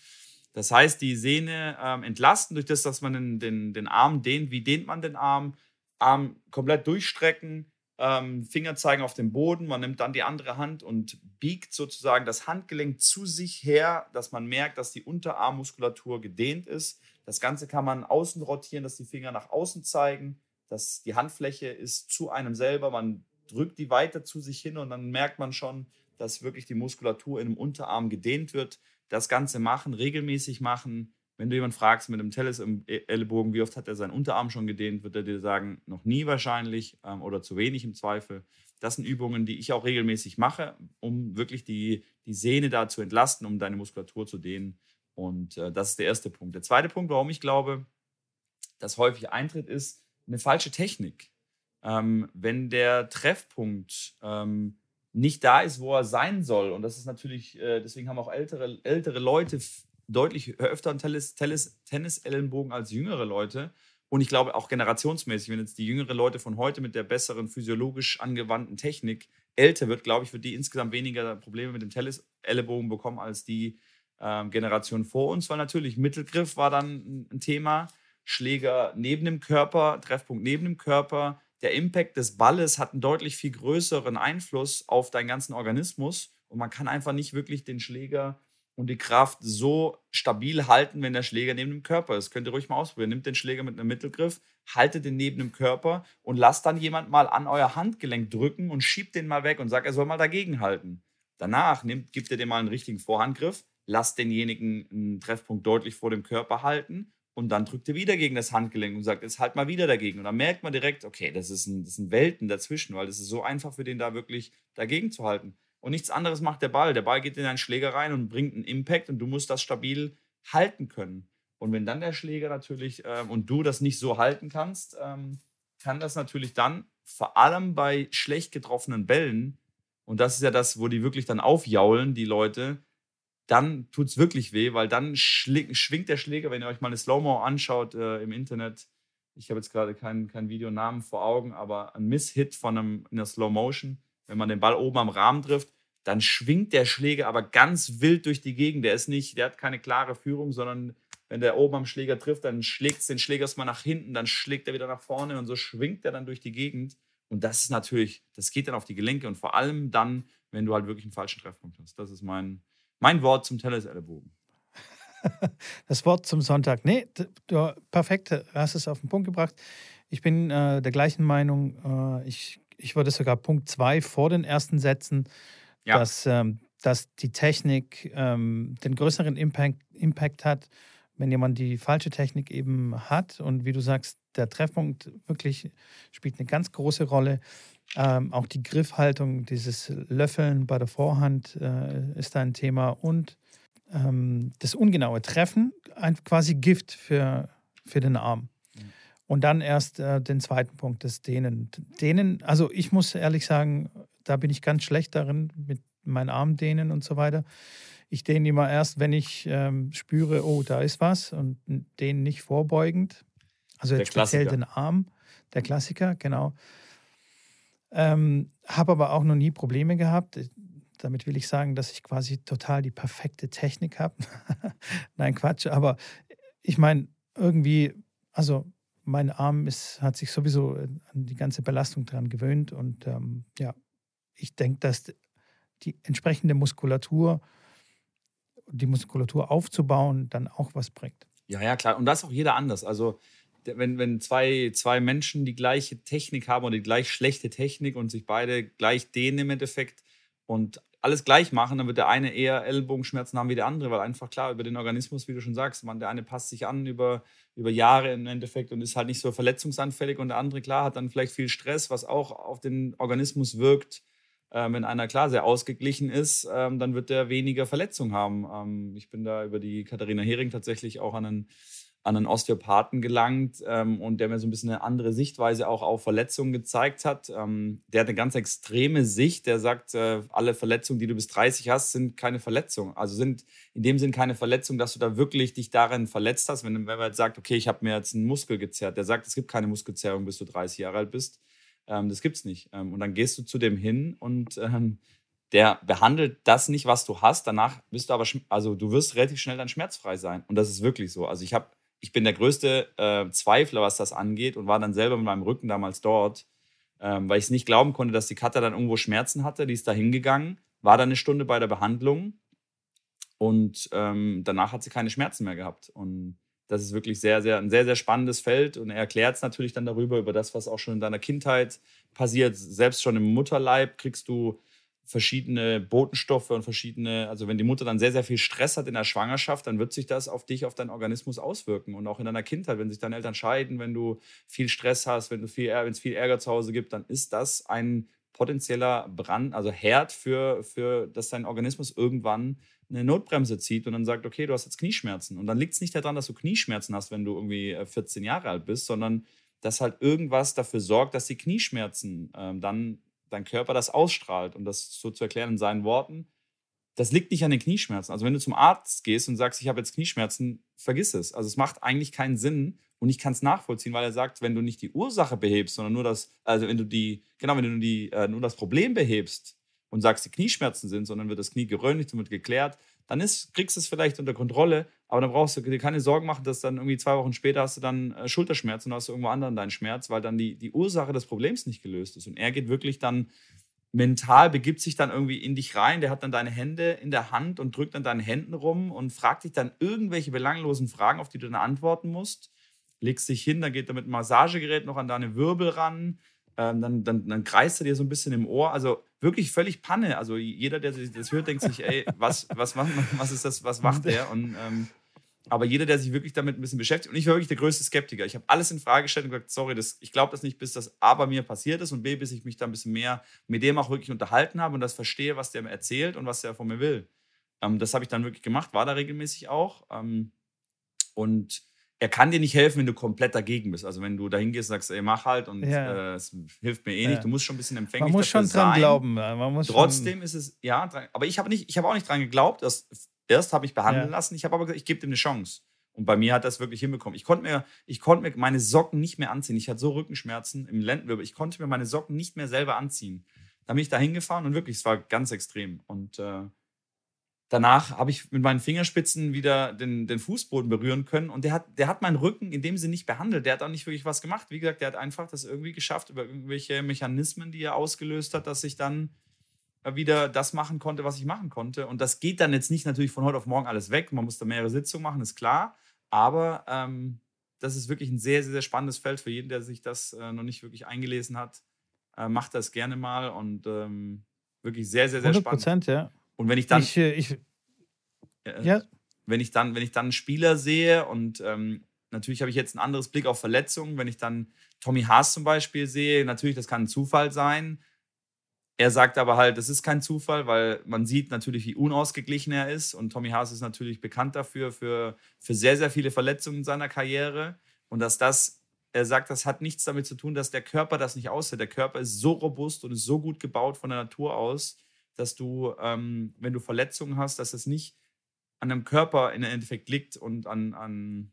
Das heißt, die Sehne ähm, entlasten durch das, dass man den, den, den Arm dehnt. Wie dehnt man den Arm? Arm komplett durchstrecken, ähm, Finger zeigen auf den Boden, man nimmt dann die andere Hand und biegt sozusagen das Handgelenk zu sich her, dass man merkt, dass die Unterarmmuskulatur gedehnt ist. Das Ganze kann man außen rotieren, dass die Finger nach außen zeigen, dass die Handfläche ist zu einem selber, man drückt die weiter zu sich hin und dann merkt man schon, dass wirklich die Muskulatur in dem Unterarm gedehnt wird. Das Ganze machen, regelmäßig machen, wenn du jemanden fragst mit einem Tellis im e- Ellenbogen, wie oft hat er seinen Unterarm schon gedehnt, wird er dir sagen, noch nie wahrscheinlich ähm, oder zu wenig im Zweifel. Das sind Übungen, die ich auch regelmäßig mache, um wirklich die, die Sehne da zu entlasten, um deine Muskulatur zu dehnen. Und äh, das ist der erste Punkt. Der zweite Punkt, warum ich glaube, dass häufig eintritt, ist eine falsche Technik. Ähm, wenn der Treffpunkt ähm, nicht da ist, wo er sein soll, und das ist natürlich, äh, deswegen haben auch ältere, ältere Leute deutlich öfter einen Tennis, Tennis, Tennis-Ellenbogen als jüngere Leute. Und ich glaube auch generationsmäßig, wenn jetzt die jüngeren Leute von heute mit der besseren physiologisch angewandten Technik älter wird, glaube ich, wird die insgesamt weniger Probleme mit dem Tennis-Ellenbogen bekommen als die ähm, Generation vor uns, weil natürlich Mittelgriff war dann ein Thema, Schläger neben dem Körper, Treffpunkt neben dem Körper. Der Impact des Balles hat einen deutlich viel größeren Einfluss auf deinen ganzen Organismus und man kann einfach nicht wirklich den Schläger und die Kraft so stabil halten, wenn der Schläger neben dem Körper ist. Könnt ihr ruhig mal ausprobieren. Nehmt den Schläger mit einem Mittelgriff, haltet den neben dem Körper und lasst dann jemand mal an euer Handgelenk drücken und schiebt den mal weg und sagt, er soll mal dagegen halten. Danach nehmt, gebt ihr dem mal einen richtigen Vorhandgriff, lasst denjenigen einen Treffpunkt deutlich vor dem Körper halten und dann drückt ihr wieder gegen das Handgelenk und sagt, jetzt halt mal wieder dagegen. Und dann merkt man direkt, okay, das, ist ein, das sind Welten dazwischen, weil es ist so einfach für den da wirklich dagegen zu halten. Und nichts anderes macht der Ball. Der Ball geht in einen Schläger rein und bringt einen Impact und du musst das stabil halten können. Und wenn dann der Schläger natürlich ähm, und du das nicht so halten kannst, ähm, kann das natürlich dann vor allem bei schlecht getroffenen Bällen, und das ist ja das, wo die wirklich dann aufjaulen, die Leute, dann tut es wirklich weh, weil dann schwingt der Schläger, wenn ihr euch mal eine Slow-Mo anschaut äh, im Internet. Ich habe jetzt gerade keinen kein Videonamen vor Augen, aber ein Misshit von einem, in der Slow-Motion, wenn man den Ball oben am Rahmen trifft, dann schwingt der Schläger aber ganz wild durch die Gegend. Der ist nicht, der hat keine klare Führung, sondern wenn der oben am Schläger trifft, dann schlägt es den Schläger erstmal nach hinten, dann schlägt er wieder nach vorne und so schwingt er dann durch die Gegend. Und das ist natürlich, das geht dann auf die Gelenke und vor allem dann, wenn du halt wirklich einen falschen Treffpunkt hast. Das ist mein, mein Wort zum Tennis-Ellenbogen. Das Wort zum Sonntag. Nee, du, perfekt, hast es auf den Punkt gebracht. Ich bin äh, der gleichen Meinung. Äh, ich, ich würde sogar Punkt 2 vor den ersten setzen, ja. dass, ähm, dass die Technik ähm, den größeren Impact, Impact hat, wenn jemand die falsche Technik eben hat. Und wie du sagst, der Treffpunkt wirklich spielt eine ganz große Rolle. Ähm, auch die Griffhaltung, dieses Löffeln bei der Vorhand äh, ist da ein Thema und ähm, das ungenaue Treffen, ein, quasi Gift für, für den Arm. Und dann erst äh, den zweiten Punkt, das Dehnen. Dehnen, also ich muss ehrlich sagen, da bin ich ganz schlecht darin, mit meinen Arm dehnen und so weiter. Ich dehne immer erst, wenn ich ähm, spüre, oh, da ist was und den nicht vorbeugend. Also jetzt speziell den Arm, der Klassiker, genau. Ähm, habe aber auch noch nie Probleme gehabt. Damit will ich sagen, dass ich quasi total die perfekte Technik habe. Nein, Quatsch. Aber ich meine, irgendwie, also mein Arm ist, hat sich sowieso an die ganze Belastung dran gewöhnt. Und ähm, ja, ich denke, dass die entsprechende Muskulatur, die Muskulatur aufzubauen, dann auch was bringt. Ja, ja, klar. Und das ist auch jeder anders. Also wenn, wenn zwei, zwei Menschen die gleiche Technik haben oder die gleich schlechte Technik und sich beide gleich dehnen im Endeffekt und alles gleich machen, dann wird der eine eher Ellbogenschmerzen haben wie der andere, weil einfach klar über den Organismus, wie du schon sagst, man, der eine passt sich an über, über Jahre im Endeffekt und ist halt nicht so verletzungsanfällig und der andere, klar, hat dann vielleicht viel Stress, was auch auf den Organismus wirkt. Ähm, wenn einer klar sehr ausgeglichen ist, ähm, dann wird der weniger Verletzungen haben. Ähm, ich bin da über die Katharina Hering tatsächlich auch an einen an einen Osteopathen gelangt ähm, und der mir so ein bisschen eine andere Sichtweise auch auf Verletzungen gezeigt hat. Ähm, der hat eine ganz extreme Sicht. Der sagt, äh, alle Verletzungen, die du bis 30 hast, sind keine Verletzungen. Also sind in dem Sinn keine Verletzungen, dass du da wirklich dich darin verletzt hast. Wenn, wenn man jetzt sagt, okay, ich habe mir jetzt einen Muskel gezerrt. Der sagt, es gibt keine Muskelzerrung, bis du 30 Jahre alt bist. Ähm, das gibt es nicht. Ähm, und dann gehst du zu dem hin und ähm, der behandelt das nicht, was du hast. Danach bist du aber, also du wirst relativ schnell dann schmerzfrei sein. Und das ist wirklich so. Also ich habe ich bin der größte äh, Zweifler, was das angeht und war dann selber mit meinem Rücken damals dort, ähm, weil ich es nicht glauben konnte, dass die Katja dann irgendwo Schmerzen hatte. Die ist da hingegangen, war dann eine Stunde bei der Behandlung und ähm, danach hat sie keine Schmerzen mehr gehabt. Und das ist wirklich sehr, sehr, ein sehr, sehr spannendes Feld und er erklärt es natürlich dann darüber, über das, was auch schon in deiner Kindheit passiert. Selbst schon im Mutterleib kriegst du verschiedene Botenstoffe und verschiedene, also wenn die Mutter dann sehr, sehr viel Stress hat in der Schwangerschaft, dann wird sich das auf dich, auf deinen Organismus auswirken. Und auch in deiner Kindheit, wenn sich deine Eltern scheiden, wenn du viel Stress hast, wenn es viel Ärger zu Hause gibt, dann ist das ein potenzieller Brand, also Herd für, für dass dein Organismus irgendwann eine Notbremse zieht und dann sagt, okay, du hast jetzt Knieschmerzen. Und dann liegt es nicht daran, dass du Knieschmerzen hast, wenn du irgendwie 14 äh, Jahre alt bist, sondern dass halt irgendwas dafür sorgt, dass die Knieschmerzen ähm, dann dein Körper das ausstrahlt. Und das so zu erklären in seinen Worten, das liegt nicht an den Knieschmerzen. Also wenn du zum Arzt gehst und sagst, ich habe jetzt Knieschmerzen, vergiss es. Also es macht eigentlich keinen Sinn und ich kann es nachvollziehen, weil er sagt, wenn du nicht die Ursache behebst, sondern nur das, also wenn du die, genau, wenn du die, äh, nur das Problem behebst und sagst, die Knieschmerzen sind, sondern wird das Knie geröntgt und wird geklärt, dann ist, kriegst du es vielleicht unter Kontrolle, aber dann brauchst du dir keine Sorgen machen, dass dann irgendwie zwei Wochen später hast du dann äh, Schulterschmerzen und hast du irgendwo anderen deinen Schmerz, weil dann die, die Ursache des Problems nicht gelöst ist. Und er geht wirklich dann mental begibt sich dann irgendwie in dich rein, der hat dann deine Hände in der Hand und drückt dann deinen Händen rum und fragt dich dann irgendwelche belanglosen Fragen, auf die du dann antworten musst. Legst dich hin, dann geht er mit dem Massagegerät noch an deine Wirbel ran, ähm, dann, dann, dann kreist er dir so ein bisschen im Ohr. Also wirklich völlig Panne. Also jeder, der das hört, denkt sich, ey, was, was, was, was ist das, was macht der? Und ähm, aber jeder, der sich wirklich damit ein bisschen beschäftigt, und ich war wirklich der größte Skeptiker. Ich habe alles in Frage gestellt und gesagt, sorry, das, ich glaube das nicht, bis das A bei mir passiert ist und B, bis ich mich da ein bisschen mehr mit dem auch wirklich unterhalten habe und das verstehe, was der mir erzählt und was der von mir will. Ähm, das habe ich dann wirklich gemacht, war da regelmäßig auch. Ähm, und er kann dir nicht helfen, wenn du komplett dagegen bist. Also wenn du dahin gehst und sagst, ey, mach halt und ja. äh, es hilft mir eh nicht. Ja. Du musst schon ein bisschen empfänglich Man muss schon dran sein. glauben. Man muss Trotzdem ist es, ja, aber ich habe nicht, ich habe auch nicht dran geglaubt. Dass, erst habe ich behandeln ja. lassen. Ich habe aber gesagt, ich gebe dem eine Chance. Und bei mir hat das wirklich hinbekommen. Ich konnte mir, ich konnte mir meine Socken nicht mehr anziehen. Ich hatte so Rückenschmerzen im Lendenwirbel. Ich konnte mir meine Socken nicht mehr selber anziehen. Da bin ich da hingefahren und wirklich, es war ganz extrem. Und äh, danach habe ich mit meinen Fingerspitzen wieder den, den Fußboden berühren können. Und der hat, der hat meinen Rücken in dem Sinne nicht behandelt. Der hat auch nicht wirklich was gemacht. Wie gesagt, der hat einfach das irgendwie geschafft über irgendwelche Mechanismen, die er ausgelöst hat, dass ich dann wieder das machen konnte, was ich machen konnte. Und das geht dann jetzt nicht natürlich von heute auf morgen alles weg. Man muss da mehrere Sitzungen machen, ist klar. Aber ähm, das ist wirklich ein sehr, sehr, sehr spannendes Feld für jeden, der sich das äh, noch nicht wirklich eingelesen hat. Äh, macht das gerne mal und ähm, wirklich sehr, sehr, sehr 100%, spannend. ja. Und wenn ich dann. Ich, äh, ich, äh, ja. Wenn ich dann, wenn ich dann einen Spieler sehe und ähm, natürlich habe ich jetzt ein anderes Blick auf Verletzungen, wenn ich dann Tommy Haas zum Beispiel sehe, natürlich, das kann ein Zufall sein. Er sagt aber halt, das ist kein Zufall, weil man sieht natürlich, wie unausgeglichen er ist. Und Tommy Haas ist natürlich bekannt dafür, für, für sehr, sehr viele Verletzungen in seiner Karriere. Und dass das, er sagt, das hat nichts damit zu tun, dass der Körper das nicht aushält. Der Körper ist so robust und ist so gut gebaut von der Natur aus, dass du, ähm, wenn du Verletzungen hast, dass es nicht an deinem Körper im Endeffekt liegt und an, an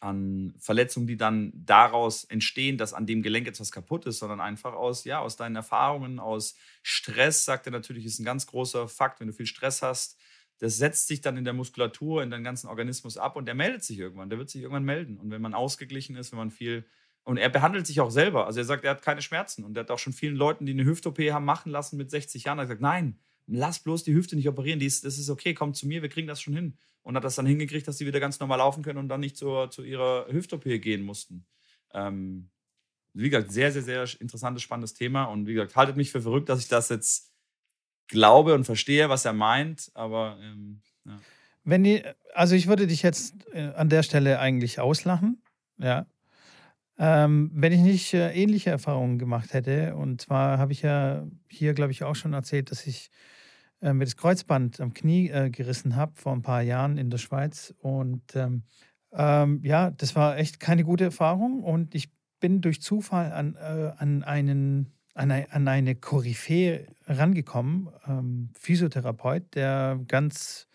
an Verletzungen, die dann daraus entstehen, dass an dem Gelenk etwas kaputt ist, sondern einfach aus, ja, aus deinen Erfahrungen, aus Stress, sagt er natürlich, ist ein ganz großer Fakt, wenn du viel Stress hast, das setzt sich dann in der Muskulatur, in deinem ganzen Organismus ab und der meldet sich irgendwann, der wird sich irgendwann melden. Und wenn man ausgeglichen ist, wenn man viel, und er behandelt sich auch selber, also er sagt, er hat keine Schmerzen. Und er hat auch schon vielen Leuten, die eine Hüft-OP haben machen lassen mit 60 Jahren, er hat gesagt, nein, lass bloß die Hüfte nicht operieren, die ist, das ist okay, komm zu mir, wir kriegen das schon hin und hat das dann hingekriegt, dass sie wieder ganz normal laufen können und dann nicht zur, zu ihrer Hüft-OP gehen mussten. Ähm, wie gesagt, sehr, sehr, sehr interessantes, spannendes Thema. Und wie gesagt, haltet mich für verrückt, dass ich das jetzt glaube und verstehe, was er meint. Aber ähm, ja. Wenn die, also ich würde dich jetzt äh, an der Stelle eigentlich auslachen, ja. Ähm, wenn ich nicht äh, ähnliche Erfahrungen gemacht hätte, und zwar habe ich ja hier, glaube ich, auch schon erzählt, dass ich äh, mir das Kreuzband am Knie äh, gerissen habe vor ein paar Jahren in der Schweiz. Und ähm, ähm, ja, das war echt keine gute Erfahrung. Und ich bin durch Zufall an, äh, an, einen, an, eine, an eine Koryphäe rangekommen, ähm, Physiotherapeut, der ganz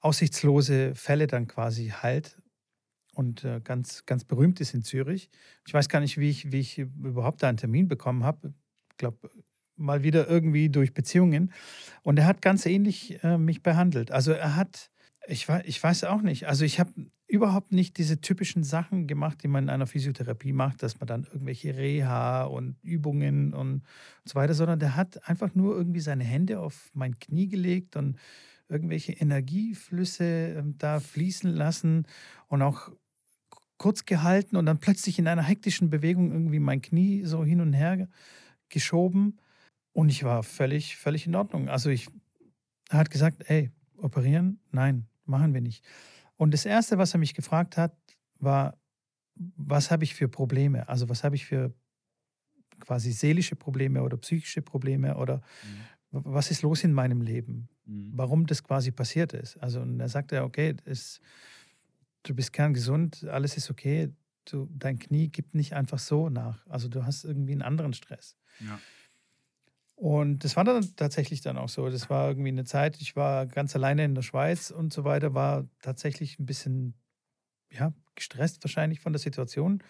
aussichtslose Fälle dann quasi heilt und äh, ganz, ganz berühmt ist in Zürich. Ich weiß gar nicht, wie ich, wie ich überhaupt da einen Termin bekommen habe. Ich glaube, mal wieder irgendwie durch Beziehungen. Und er hat ganz ähnlich äh, mich behandelt. Also er hat, ich, ich weiß auch nicht, also ich habe überhaupt nicht diese typischen Sachen gemacht, die man in einer Physiotherapie macht, dass man dann irgendwelche Reha und Übungen und, und so weiter, sondern der hat einfach nur irgendwie seine Hände auf mein Knie gelegt und irgendwelche Energieflüsse äh, da fließen lassen und auch kurz gehalten und dann plötzlich in einer hektischen Bewegung irgendwie mein Knie so hin und her geschoben. Und ich war völlig, völlig in Ordnung. Also ich, er hat gesagt, ey, operieren? Nein, machen wir nicht. Und das Erste, was er mich gefragt hat, war, was habe ich für Probleme? Also was habe ich für quasi seelische Probleme oder psychische Probleme oder mhm. was ist los in meinem Leben? Mhm. Warum das quasi passiert ist? Also und er sagte, okay, das, du bist kerngesund, alles ist okay, du, dein Knie gibt nicht einfach so nach. Also du hast irgendwie einen anderen Stress. Ja. Und das war dann tatsächlich dann auch so. Das war irgendwie eine Zeit, ich war ganz alleine in der Schweiz und so weiter, war tatsächlich ein bisschen ja, gestresst wahrscheinlich von der Situation.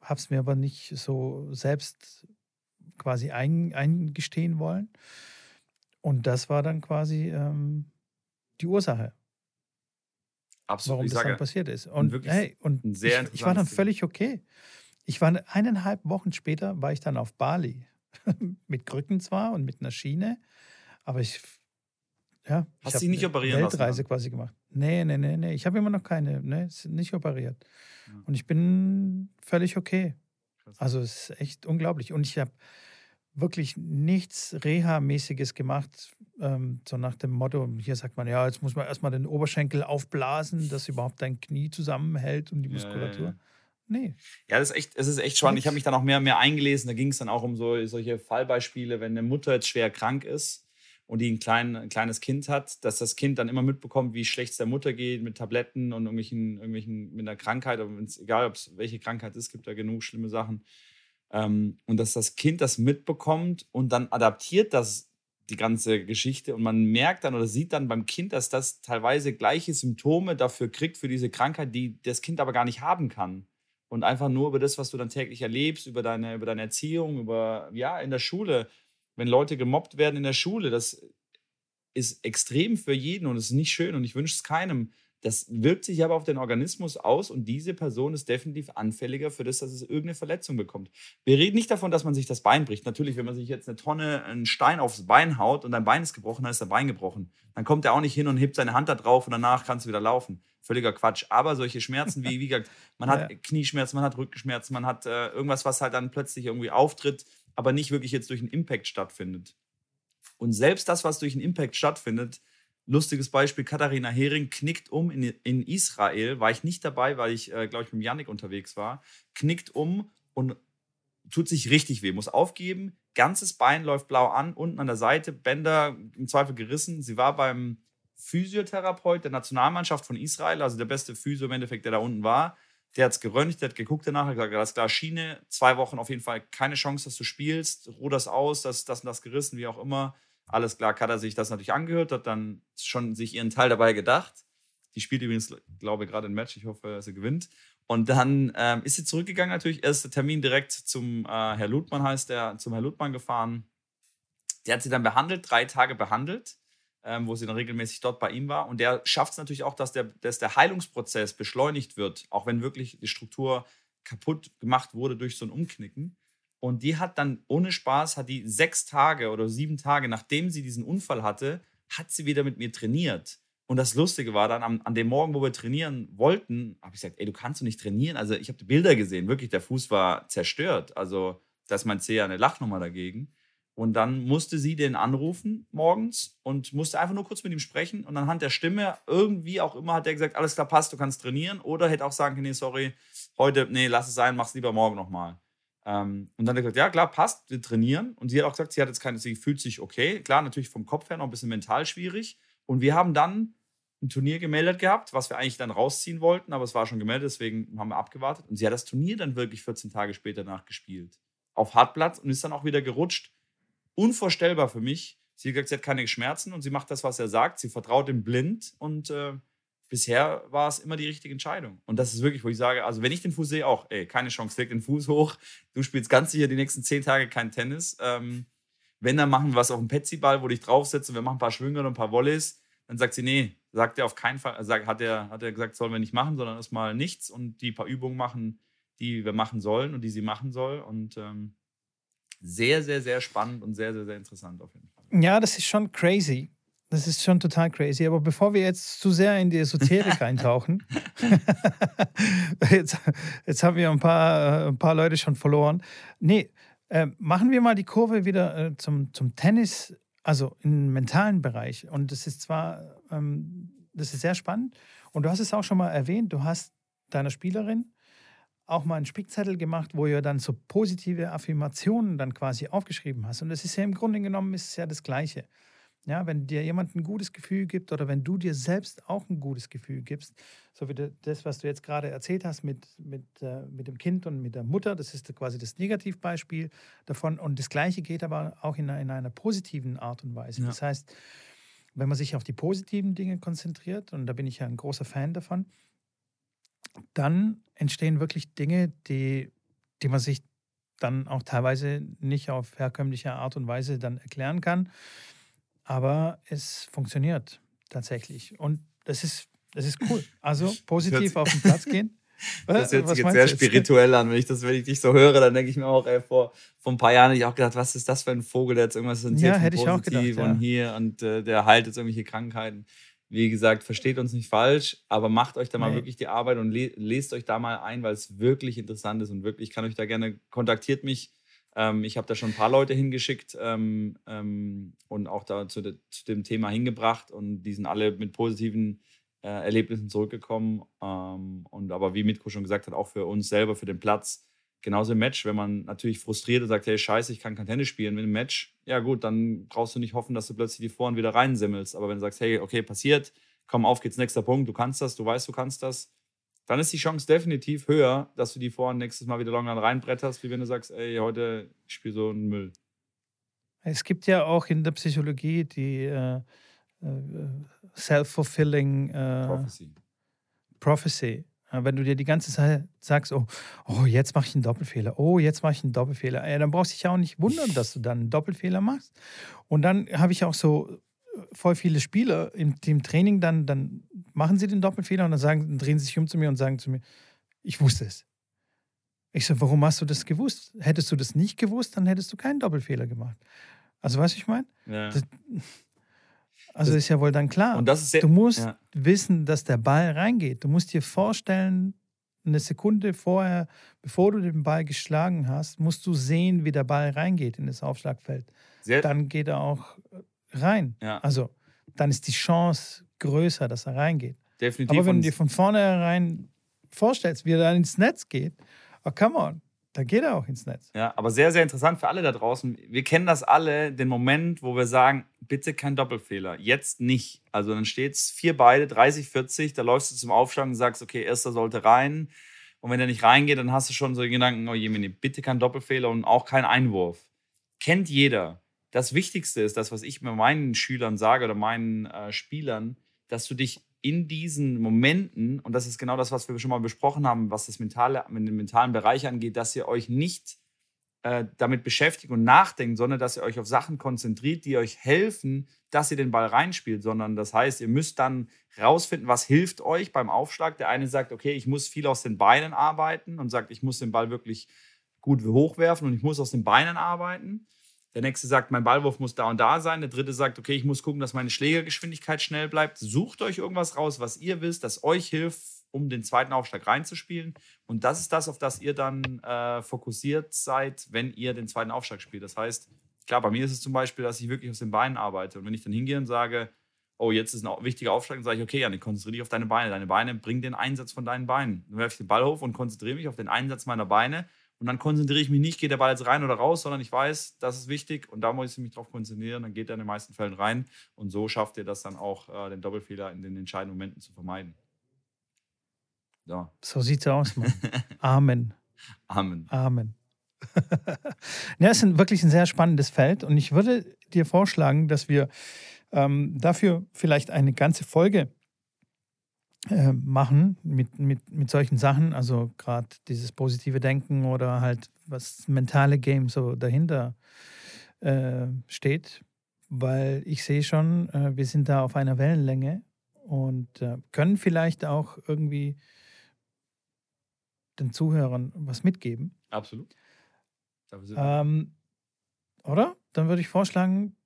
Habe es mir aber nicht so selbst quasi ein, eingestehen wollen. Und das war dann quasi ähm, die Ursache. Absolut. Warum das dann passiert ist. Und, hey, und ich, ich war dann völlig okay. Ich war eineinhalb Wochen später, war ich dann auf Bali mit Krücken zwar und mit einer Schiene, aber ich, ja. Hast du dich nicht operieren Weltreise lassen? Weltreise quasi gemacht. Nee, nee, nee, nee. Ich habe immer noch keine, ne, nicht operiert. Ja. Und ich bin völlig okay. Krass. Also es ist echt unglaublich. Und ich habe wirklich nichts Reha-mäßiges gemacht, ähm, so nach dem Motto, hier sagt man, ja, jetzt muss man erstmal den Oberschenkel aufblasen, dass überhaupt dein Knie zusammenhält und die Muskulatur. Ja, ja, Nee. Ja, das ist echt, es ist echt spannend. Ich habe mich dann auch mehr und mehr eingelesen. Da ging es dann auch um so, solche Fallbeispiele, wenn eine Mutter jetzt schwer krank ist und die ein, klein, ein kleines Kind hat, dass das Kind dann immer mitbekommt, wie schlecht es der Mutter geht mit Tabletten und irgendwelchen, irgendwelchen mit einer Krankheit, egal ob es welche Krankheit ist, gibt da genug schlimme Sachen. Ähm, und dass das Kind das mitbekommt und dann adaptiert das die ganze Geschichte und man merkt dann oder sieht dann beim Kind, dass das teilweise gleiche Symptome dafür kriegt für diese Krankheit, die das Kind aber gar nicht haben kann und einfach nur über das, was du dann täglich erlebst, über deine, über deine Erziehung, über, ja, in der Schule, wenn Leute gemobbt werden in der Schule, das ist extrem für jeden und es ist nicht schön und ich wünsche es keinem. Das wirkt sich aber auf den Organismus aus und diese Person ist definitiv anfälliger für das, dass es irgendeine Verletzung bekommt. Wir reden nicht davon, dass man sich das Bein bricht. Natürlich, wenn man sich jetzt eine Tonne einen Stein aufs Bein haut und dein Bein ist gebrochen, dann ist dein Bein gebrochen. Dann kommt er auch nicht hin und hebt seine Hand da drauf und danach kannst du wieder laufen. Völliger Quatsch. Aber solche Schmerzen wie, wie gesagt, man hat ja. Knieschmerzen, man hat Rückenschmerzen, man hat äh, irgendwas, was halt dann plötzlich irgendwie auftritt, aber nicht wirklich jetzt durch einen Impact stattfindet. Und selbst das, was durch einen Impact stattfindet, Lustiges Beispiel, Katharina Hering knickt um in, in Israel, war ich nicht dabei, weil ich, äh, glaube ich, mit Yannick unterwegs war, knickt um und tut sich richtig weh, muss aufgeben, ganzes Bein läuft blau an, unten an der Seite, Bänder im Zweifel gerissen. Sie war beim Physiotherapeut der Nationalmannschaft von Israel, also der beste Physio im Endeffekt, der da unten war. Der hat es geröntgt, der hat geguckt danach, hat gesagt, das klar, Schiene, zwei Wochen auf jeden Fall keine Chance, dass du spielst, ruderst aus, das, das und das gerissen, wie auch immer. Alles klar, hat er sich das natürlich angehört, hat dann schon sich ihren Teil dabei gedacht. Die spielt übrigens, glaube ich, gerade ein Match. Ich hoffe, sie gewinnt. Und dann ähm, ist sie zurückgegangen natürlich. Erster Termin direkt zum äh, Herr Ludmann heißt der, zum Herr Ludmann gefahren. Der hat sie dann behandelt, drei Tage behandelt, ähm, wo sie dann regelmäßig dort bei ihm war. Und der schafft es natürlich auch, dass der, dass der Heilungsprozess beschleunigt wird, auch wenn wirklich die Struktur kaputt gemacht wurde durch so ein Umknicken. Und die hat dann ohne Spaß, hat die sechs Tage oder sieben Tage, nachdem sie diesen Unfall hatte, hat sie wieder mit mir trainiert. Und das Lustige war dann, an, an dem Morgen, wo wir trainieren wollten, habe ich gesagt, ey, du kannst doch nicht trainieren. Also ich habe Bilder gesehen, wirklich, der Fuß war zerstört. Also da ist mein Zeh eine Lachnummer dagegen. Und dann musste sie den anrufen morgens und musste einfach nur kurz mit ihm sprechen. Und anhand der Stimme, irgendwie auch immer, hat er gesagt, alles klar, passt, du kannst trainieren. Oder hätte auch sagen können, nee, sorry, heute, nee, lass es sein, mach's lieber morgen nochmal. Ähm, und dann hat er gesagt, ja klar, passt, wir trainieren. Und sie hat auch gesagt, sie hat jetzt keine, sie fühlt sich okay. Klar, natürlich vom Kopf her noch ein bisschen mental schwierig. Und wir haben dann ein Turnier gemeldet gehabt, was wir eigentlich dann rausziehen wollten, aber es war schon gemeldet, deswegen haben wir abgewartet. Und sie hat das Turnier dann wirklich 14 Tage später nachgespielt. Auf Hartplatz und ist dann auch wieder gerutscht. Unvorstellbar für mich. Sie hat gesagt, sie hat keine Schmerzen und sie macht das, was er sagt. Sie vertraut ihm blind und äh, bisher war es immer die richtige Entscheidung. Und das ist wirklich, wo ich sage, also wenn ich den Fuß sehe, auch, ey, keine Chance, leg den Fuß hoch. Du spielst ganz sicher die nächsten zehn Tage kein Tennis. Ähm, wenn, dann machen wir was auf dem Petsy-Ball, wo ich draufsetze und wir machen ein paar Schwünge und ein paar Volleys. Dann sagt sie, nee, sagt er auf keinen Fall, also hat er, hat er gesagt, sollen wir nicht machen, sondern erstmal nichts und die paar Übungen machen, die wir machen sollen und die sie machen soll. Und ähm, sehr, sehr, sehr spannend und sehr, sehr, sehr interessant auf jeden Fall. Ja, das ist schon crazy. Das ist schon total crazy. Aber bevor wir jetzt zu sehr in die Esoterik eintauchen, jetzt, jetzt haben wir ein paar, äh, ein paar Leute schon verloren. Nee, äh, machen wir mal die Kurve wieder äh, zum, zum Tennis, also im mentalen Bereich. Und das ist zwar, ähm, das ist sehr spannend. Und du hast es auch schon mal erwähnt, du hast deiner Spielerin auch mal einen Spickzettel gemacht, wo ihr dann so positive Affirmationen dann quasi aufgeschrieben hast. Und das ist ja im Grunde genommen ist ja das Gleiche. Ja, wenn dir jemand ein gutes Gefühl gibt oder wenn du dir selbst auch ein gutes Gefühl gibst, so wie das, was du jetzt gerade erzählt hast mit, mit, äh, mit dem Kind und mit der Mutter, das ist quasi das Negativbeispiel davon. Und das Gleiche geht aber auch in, in einer positiven Art und Weise. Ja. Das heißt, wenn man sich auf die positiven Dinge konzentriert, und da bin ich ja ein großer Fan davon, dann entstehen wirklich Dinge, die, die man sich dann auch teilweise nicht auf herkömmliche Art und Weise dann erklären kann aber es funktioniert tatsächlich. Und das ist, das ist cool. Also positiv auf den Platz gehen. Das hört sich jetzt sehr spirituell an. Wenn ich, das, wenn ich dich so höre, dann denke ich mir auch, ey, vor, vor ein paar Jahren habe ich auch gedacht, was ist das für ein Vogel, der jetzt irgendwas ja, hätte ich auch gedacht, ja. und hier und äh, der heilt jetzt irgendwelche Krankheiten. Wie gesagt, versteht uns nicht falsch, aber macht euch da mal nee. wirklich die Arbeit und le lest euch da mal ein, weil es wirklich interessant ist und wirklich, ich kann euch da gerne, kontaktiert mich. Ähm, ich habe da schon ein paar Leute hingeschickt ähm, ähm, und auch da zu, de zu, dem Thema hingebracht und die sind alle mit positiven äh, Erlebnissen zurückgekommen. Ähm, und aber wie Mitko schon gesagt hat, auch für uns selber, für den Platz, genauso im Match, wenn man natürlich frustriert und sagt, hey, scheiße, ich kann kein Tennis spielen mit dem Match, ja gut, dann brauchst du nicht hoffen, dass du plötzlich die Vorhand wieder reinsimmelst. Aber wenn du sagst, hey, okay, passiert, komm, auf geht's, nächster Punkt, du kannst das, du weißt, du kannst das, dann ist die Chance definitiv höher, dass du die Vorhand nächstes Mal wieder Longline reinbretterst, wie wenn du sagst, ey, heute ich spiele so einen Müll. Es gibt ja auch in der Psychologie die äh, äh, self-fulfilling äh, Prophecy. Prophecy. Wenn du dir die ganze Zeit sagst, oh, oh jetzt mache ich einen Doppelfehler, oh, jetzt mache ich einen Doppelfehler, ja, dann brauchst du dich ja auch nicht wundern, dass du dann einen Doppelfehler machst. Und dann habe ich auch so äh, voll viele Spieler im, im Training, dann, dann machen sie den Doppelfehler und dann, sagen, dann drehen sie sich um zu mir und sagen zu mir, ich wusste es. Ich so, warum hast du das gewusst? Hättest du das nicht gewusst, dann hättest du keinen Doppelfehler gemacht. Also, weißt du, ich meine? Ja. Also das, ist ja wohl dann klar. Und das ist sehr, du musst ja. wissen, dass der Ball reingeht. Du musst dir vorstellen, eine Sekunde vorher, bevor du den Ball geschlagen hast, musst du sehen, wie der Ball reingeht in das Aufschlagfeld. Sehr dann geht er auch rein. Ja. Also dann ist die Chance größer, dass er reingeht. Definitiv. Aber wenn du dir von vornherein vorstellst, wie er dann ins Netz geht, oh come on, da geht er auch ins Netz. Ja, aber sehr, sehr interessant für alle da draußen. Wir kennen das alle, den Moment, wo wir sagen, bitte kein Doppelfehler. Jetzt nicht. Also dann steht es vier beide, 30, 40, da läufst du zum Aufschlag und sagst, okay, erster sollte rein. Und wenn der nicht reingeht, dann hast du schon so den Gedanken, oh je, bitte kein Doppelfehler und auch kein Einwurf. Kennt jeder. Das Wichtigste ist das, was ich mir meinen Schülern sage oder meinen äh, Spielern, dass du dich in diesen Momenten, und das ist genau das, was wir schon mal besprochen haben, was das mentale, den mentalen Bereich angeht, dass ihr euch nicht äh, damit beschäftigt und nachdenkt, sondern dass ihr euch auf Sachen konzentriert, die euch helfen, dass ihr den Ball reinspielt, sondern das heißt, ihr müsst dann rausfinden, was hilft euch beim Aufschlag. Der eine sagt, okay, ich muss viel aus den Beinen arbeiten und sagt, ich muss den Ball wirklich gut hochwerfen und ich muss aus den Beinen arbeiten. Der nächste sagt, mein Ballwurf muss da und da sein. Der dritte sagt, okay, ich muss gucken, dass meine Schlägergeschwindigkeit schnell bleibt. Sucht euch irgendwas raus, was ihr wisst, das euch hilft, um den zweiten Aufschlag reinzuspielen. Und das ist das, auf das ihr dann äh, fokussiert seid, wenn ihr den zweiten Aufschlag spielt. Das heißt, klar, bei mir ist es zum Beispiel, dass ich wirklich aus den Beinen arbeite. Und wenn ich dann hingehe und sage, oh, jetzt ist ein wichtiger Aufschlag, dann sage ich, okay, Janik, konzentriere dich auf deine Beine. Deine Beine bringen den Einsatz von deinen Beinen. Dann werfe ich den Ball hoch und konzentriere mich auf den Einsatz meiner Beine und dann konzentriere ich mich nicht, geht der Ball jetzt rein oder raus, sondern ich weiß, das ist wichtig und da muss ich mich drauf konzentrieren. Dann geht er in den meisten Fällen rein und so schafft ihr das dann auch, äh, den Doppelfehler in den entscheidenden Momenten zu vermeiden. So, so sieht's aus, Mann. Amen. Amen. Amen. ja, es ist wirklich ein sehr spannendes Feld und ich würde dir vorschlagen, dass wir ähm, dafür vielleicht eine ganze Folge äh, machen mit, mit, mit solchen Sachen, also gerade dieses positive Denken oder halt was mentale Game so dahinter äh, steht, weil ich sehe schon, äh, wir sind da auf einer Wellenlänge und äh, können vielleicht auch irgendwie den Zuhörern was mitgeben. Absolut. Ähm, oder? Dann würde ich vorschlagen,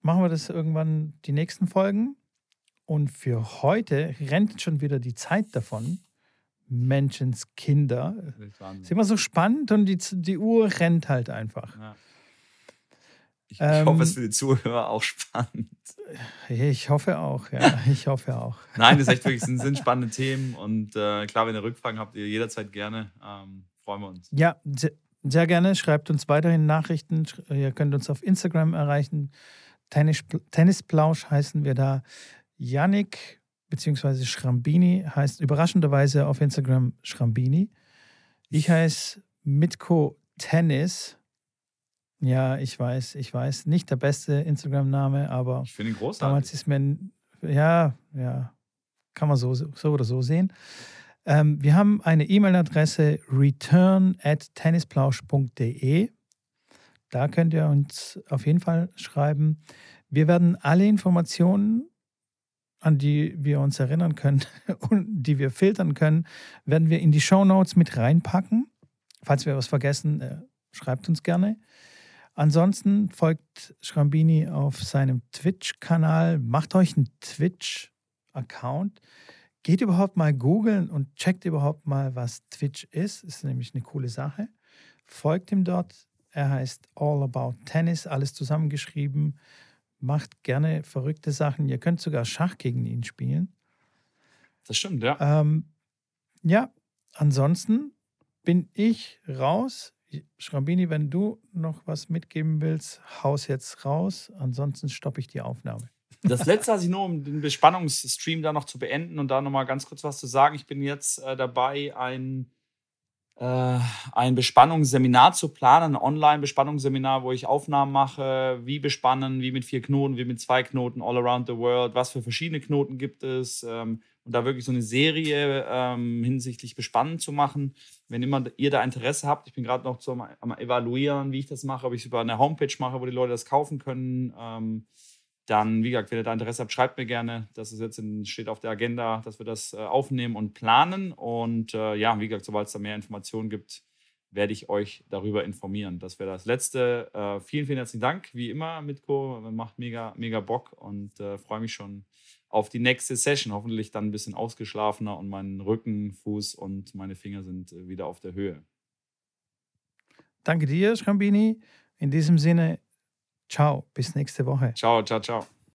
machen wir das irgendwann die nächsten Folgen und für heute rennt schon wieder die Zeit davon. Menschenskinder. Ist immer so spannend und die, die Uhr rennt halt einfach. Ja. Ich, ähm, hoffe, es ist für die Zuhörer auch spannend. Ich hoffe auch, ja. Ich hoffe auch. Nein, das ist echt wirklich, sind, sind spannende Themen und äh, klar, wenn ihr Rückfragen habt, ihr jederzeit gerne. Ähm, freuen wir uns. Ja, sehr, sehr, gerne. Schreibt uns weiterhin Nachrichten. Ihr könnt uns auf Instagram erreichen. Tennis, Tennisplausch heißen wir da. Yannick bzw. Schrambini heißt überraschenderweise auf Instagram Schrambini. Ich heiße Mitko Tennis. Ja, ich weiß, ich weiß. Nicht der beste Instagram-Name, aber ich finde ihn großartig. Damals ist mir, ja, ja, kann man so, so oder so sehen. Ähm, wir haben eine E-Mail-Adresse return at tennisplausch.de. Da könnt ihr uns auf jeden Fall schreiben. Wir werden alle Informationen an die wir uns erinnern können und die wir filtern können, werden wir in die Show Notes mit reinpacken. Falls wir was vergessen, äh, schreibt uns gerne. Ansonsten folgt Schrambini auf seinem Twitch-Kanal. Macht euch einen Twitch-Account. Geht überhaupt mal googeln und checkt überhaupt mal, was Twitch ist. Ist nämlich eine coole Sache. Folgt ihm dort. Er heißt All About Tennis, alles zusammengeschrieben. Macht gerne verrückte Sachen. Ihr könnt sogar Schach gegen ihn spielen. Das stimmt, ja. Ähm, ja, ansonsten bin ich raus. Schrambini, wenn du noch was mitgeben willst, haus jetzt raus. Ansonsten stoppe ich die Aufnahme. Das letzte, was ich nur, um den Bespannungsstream da noch zu beenden und da nochmal ganz kurz was zu sagen. Ich bin jetzt äh, dabei, ein, ein Bespannungsseminar zu planen, ein Online-Bespannungsseminar, wo ich Aufnahmen mache, wie bespannen, wie mit vier Knoten, wie mit zwei Knoten, all around the world, was für verschiedene Knoten gibt es. Ähm, und da wirklich so eine Serie ähm, hinsichtlich Bespannen zu machen. Wenn immer ihr da Interesse habt, ich bin gerade noch zum, am Evaluieren, wie ich das mache, ob ich es über eine Homepage mache, wo die Leute das kaufen können. Ähm, dann, wie gesagt, wenn ihr da Interesse habt, schreibt mir gerne. Das ist jetzt in, steht auf der Agenda, dass wir das äh, aufnehmen und planen. Und äh, ja, wie gesagt, sobald es da mehr Informationen gibt, werde ich euch darüber informieren. Das wäre das Letzte. Äh, vielen, vielen herzlichen Dank, wie immer, Mitko. Macht mega, mega Bock und äh, freue mich schon auf die nächste Session. Hoffentlich dann ein bisschen ausgeschlafener und mein Rücken, Fuß und meine Finger sind äh, wieder auf der Höhe. Danke dir, Schrambini. In diesem Sinne, ciao, bis nächste Woche. Ciao, ciao, ciao.